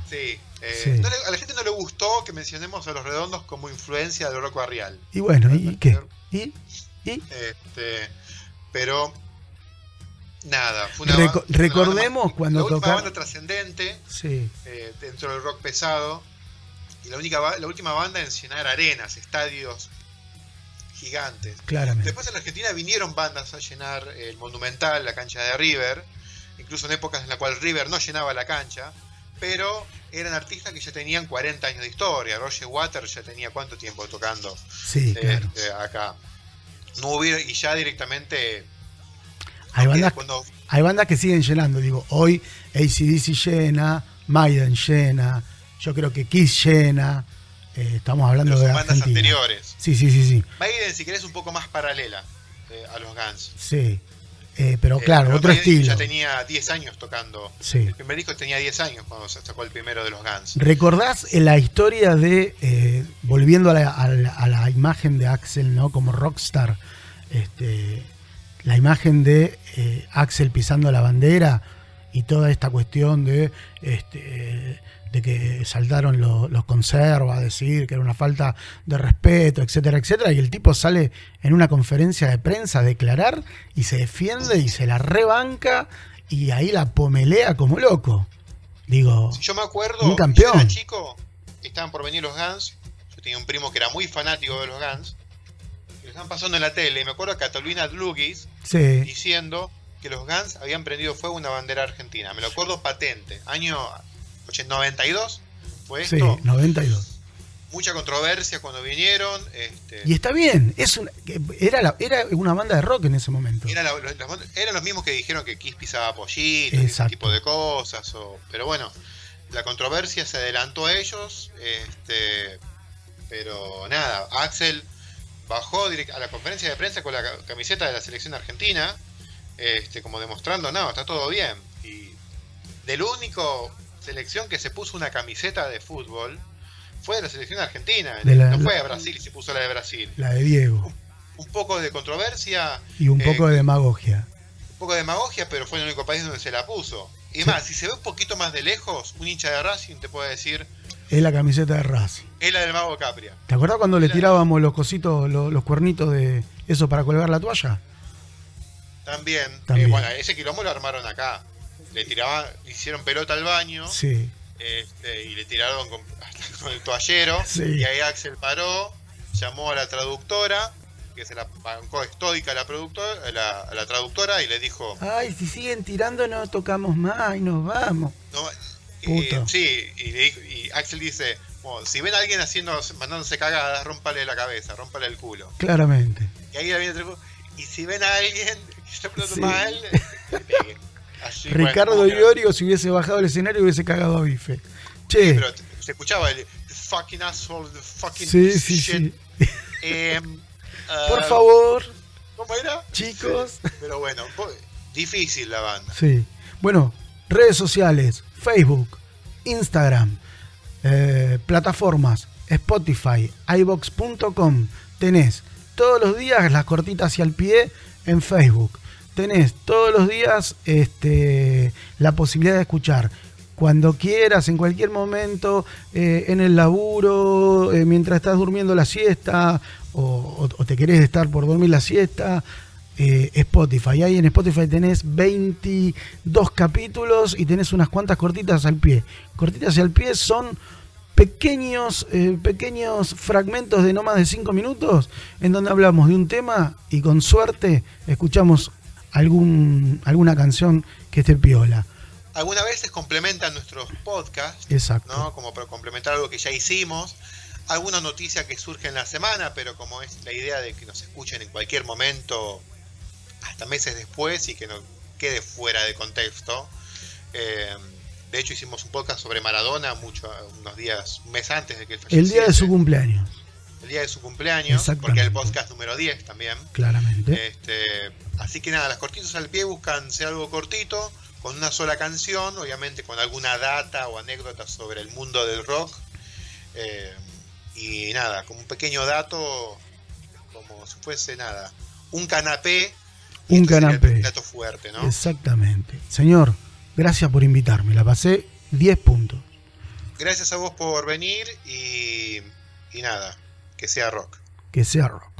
S2: sí. eh,
S1: Sí.
S2: no le- a la gente no le gustó que mencionemos a los redondos como influencia del rock barrial.
S1: Y bueno, ¿y qué? ¿Y? ¿Y?
S2: Este, pero nada. Fue una,
S1: Reco-
S2: ba- fue una
S1: recordemos
S2: banda-
S1: cuando
S2: la última banda trascendente
S1: Sí.
S2: eh, dentro del rock pesado y la única la última banda en llenar arenas, estadios gigantes.
S1: Claramente.
S2: Después en la Argentina vinieron bandas a llenar el Monumental, la cancha de River, incluso en épocas en las cuales River no llenaba la cancha, pero eran artistas que ya tenían 40 años de historia. Roger Waters ya tenía cuánto tiempo tocando
S1: Sí, claro.
S2: este, acá. No hubiera, y ya directamente
S1: Hay bandas,
S2: cuando
S1: hay bandas que siguen llenando. Digo, hoy ACDC llena, Maiden llena, Yo creo que Kiss llena. eh, estamos hablando de
S2: son bandas
S1: Argentina.
S2: anteriores.
S1: Sí, sí, sí, sí.
S2: Maiden, si querés, un poco más paralela eh, a los Guns.
S1: Sí. Eh, pero
S2: Eh,
S1: claro,
S2: pero
S1: otro estilo.
S2: Ya tenía 10 años tocando.
S1: Sí.
S2: El primer disco tenía 10 años cuando se sacó el primero de los Guns.
S1: ¿Recordás la historia de, eh, volviendo a la, a la- a la imagen de Axel, ¿no? Como rockstar, este, la imagen de eh, Axel pisando la bandera y toda esta cuestión de, este, de que saltaron lo- los conservas a decir que era una falta de respeto, etcétera, etcétera, y el tipo sale en una conferencia de prensa a declarar y se defiende y se la rebanca y ahí la pomelea como loco. Digo,
S2: Yo me acuerdo,
S1: Un campeón.
S2: yo era chico, estaban por venir los Guns. Yo tenía un primo que era muy fanático de los Guns. Y lo estaban pasando en la tele. Y me acuerdo a Catalina Dlugis
S1: sí.
S2: diciendo que los Guns habían prendido fuego una bandera argentina. Me lo acuerdo patente. Año 80 92 fue
S1: Sí,
S2: esto.
S1: 92.
S2: Mucha controversia cuando vinieron. Este,
S1: Y está bien, es una- era, la- era una banda de rock en ese momento.
S2: Era la- los- los- eran los mismos que dijeron que Kiss pisaba pollitos, y ese tipo de cosas. o- pero bueno, la controversia se adelantó a ellos. Este, pero nada, Axel bajó a la conferencia de prensa con la ca- camiseta de la selección argentina, este, como demostrando, no, está todo bien. Y del único selección que se puso una camiseta de fútbol fue de la selección argentina.
S1: De la-
S2: no fue a Brasil y se puso la de Brasil.
S1: La de Diego.
S2: Un poco de controversia,
S1: Y un
S2: Eh,
S1: poco de demagogia.
S2: un poco de demagogia, pero fue el único país donde se la puso. Y
S1: Sí.
S2: más, si se ve un poquito más de lejos, un hincha de Racing te puede decir,
S1: Es la camiseta de Racing.
S2: es la del mago Capria.
S1: ¿Te acuerdas cuando le tirábamos los cositos, los, los cuernitos de eso para colgar la toalla?
S2: También,
S1: También.
S2: eh, bueno, ese quilombo lo armaron acá. Le tiraban, hicieron pelota al baño
S1: Sí.
S2: este, y le tiraron con, con el toallero.
S1: Sí.
S2: Y ahí Axel paró, llamó a la traductora, que se la bancó estoica a la, productora, la, a la traductora y le dijo,
S1: Ay, si siguen tirando no tocamos más y nos vamos.
S2: No, eh, sí, y, le dijo- y Axel dice, bueno, si ven a alguien haciendo, mandándose cagadas, rómpale la cabeza, rómpale el culo.
S1: Claramente.
S2: Y ahí viene otro, y si ven a alguien que está hablando
S1: Sí.
S2: mal, le peguen. Así, bueno,
S1: Ricardo
S2: que-
S1: Iorio, si hubiese bajado el escenario, hubiese cagado a bife. Che,
S2: Pero se escuchaba el the fucking asshole, the fucking
S1: sí, sí,
S2: shit.
S1: sí.
S2: Em,
S1: Por
S2: ah,
S1: favor,
S2: ¿Cómo era?
S1: chicos.
S2: Pero bueno, difícil la banda.
S1: Sí. Bueno, redes sociales, Facebook, Instagram, eh, plataformas, Spotify, ibox.com. Tenés todos los días las cortitas hacia el pie en Facebook. Tenés todos los días este, la posibilidad de escuchar cuando quieras, en cualquier momento, eh, en el laburo, eh, mientras estás durmiendo la siesta o, te querés estar por dormir la siesta. eh, Spotify, ahí en Spotify tenés 22 capítulos y tenés unas cuantas cortitas al pie. Cortitas al pie son pequeños, eh, pequeños fragmentos de no más de 5 minutos en donde hablamos de un tema y con suerte escuchamos algún, alguna canción que esté piola.
S2: Algunas veces complementan nuestros podcasts,
S1: Exacto.
S2: ¿no? Como para complementar algo que ya hicimos. Alguna noticia que surge en la semana, pero como es la idea de que nos escuchen en cualquier momento, hasta meses después y que no quede fuera de contexto. Eh, de hecho, hicimos un podcast sobre Maradona mucho, unos días, un mes antes de que él
S1: El día de su cumpleaños,
S2: El día de su cumpleaños, porque el podcast número 10 también.
S1: claramente.
S2: Este, así que nada, las cortitas al pie buscan ser algo cortito, con una sola canción, obviamente con alguna data o anécdota sobre el mundo del rock. Eh, y nada, como un pequeño dato, como si fuese nada, un canapé.
S1: Un canapé.
S2: plato fuerte, ¿no?
S1: Exactamente. Señor, gracias por invitarme. La pasé 10 puntos.
S2: Gracias a vos por venir y, y nada, que sea rock.
S1: Que sea rock.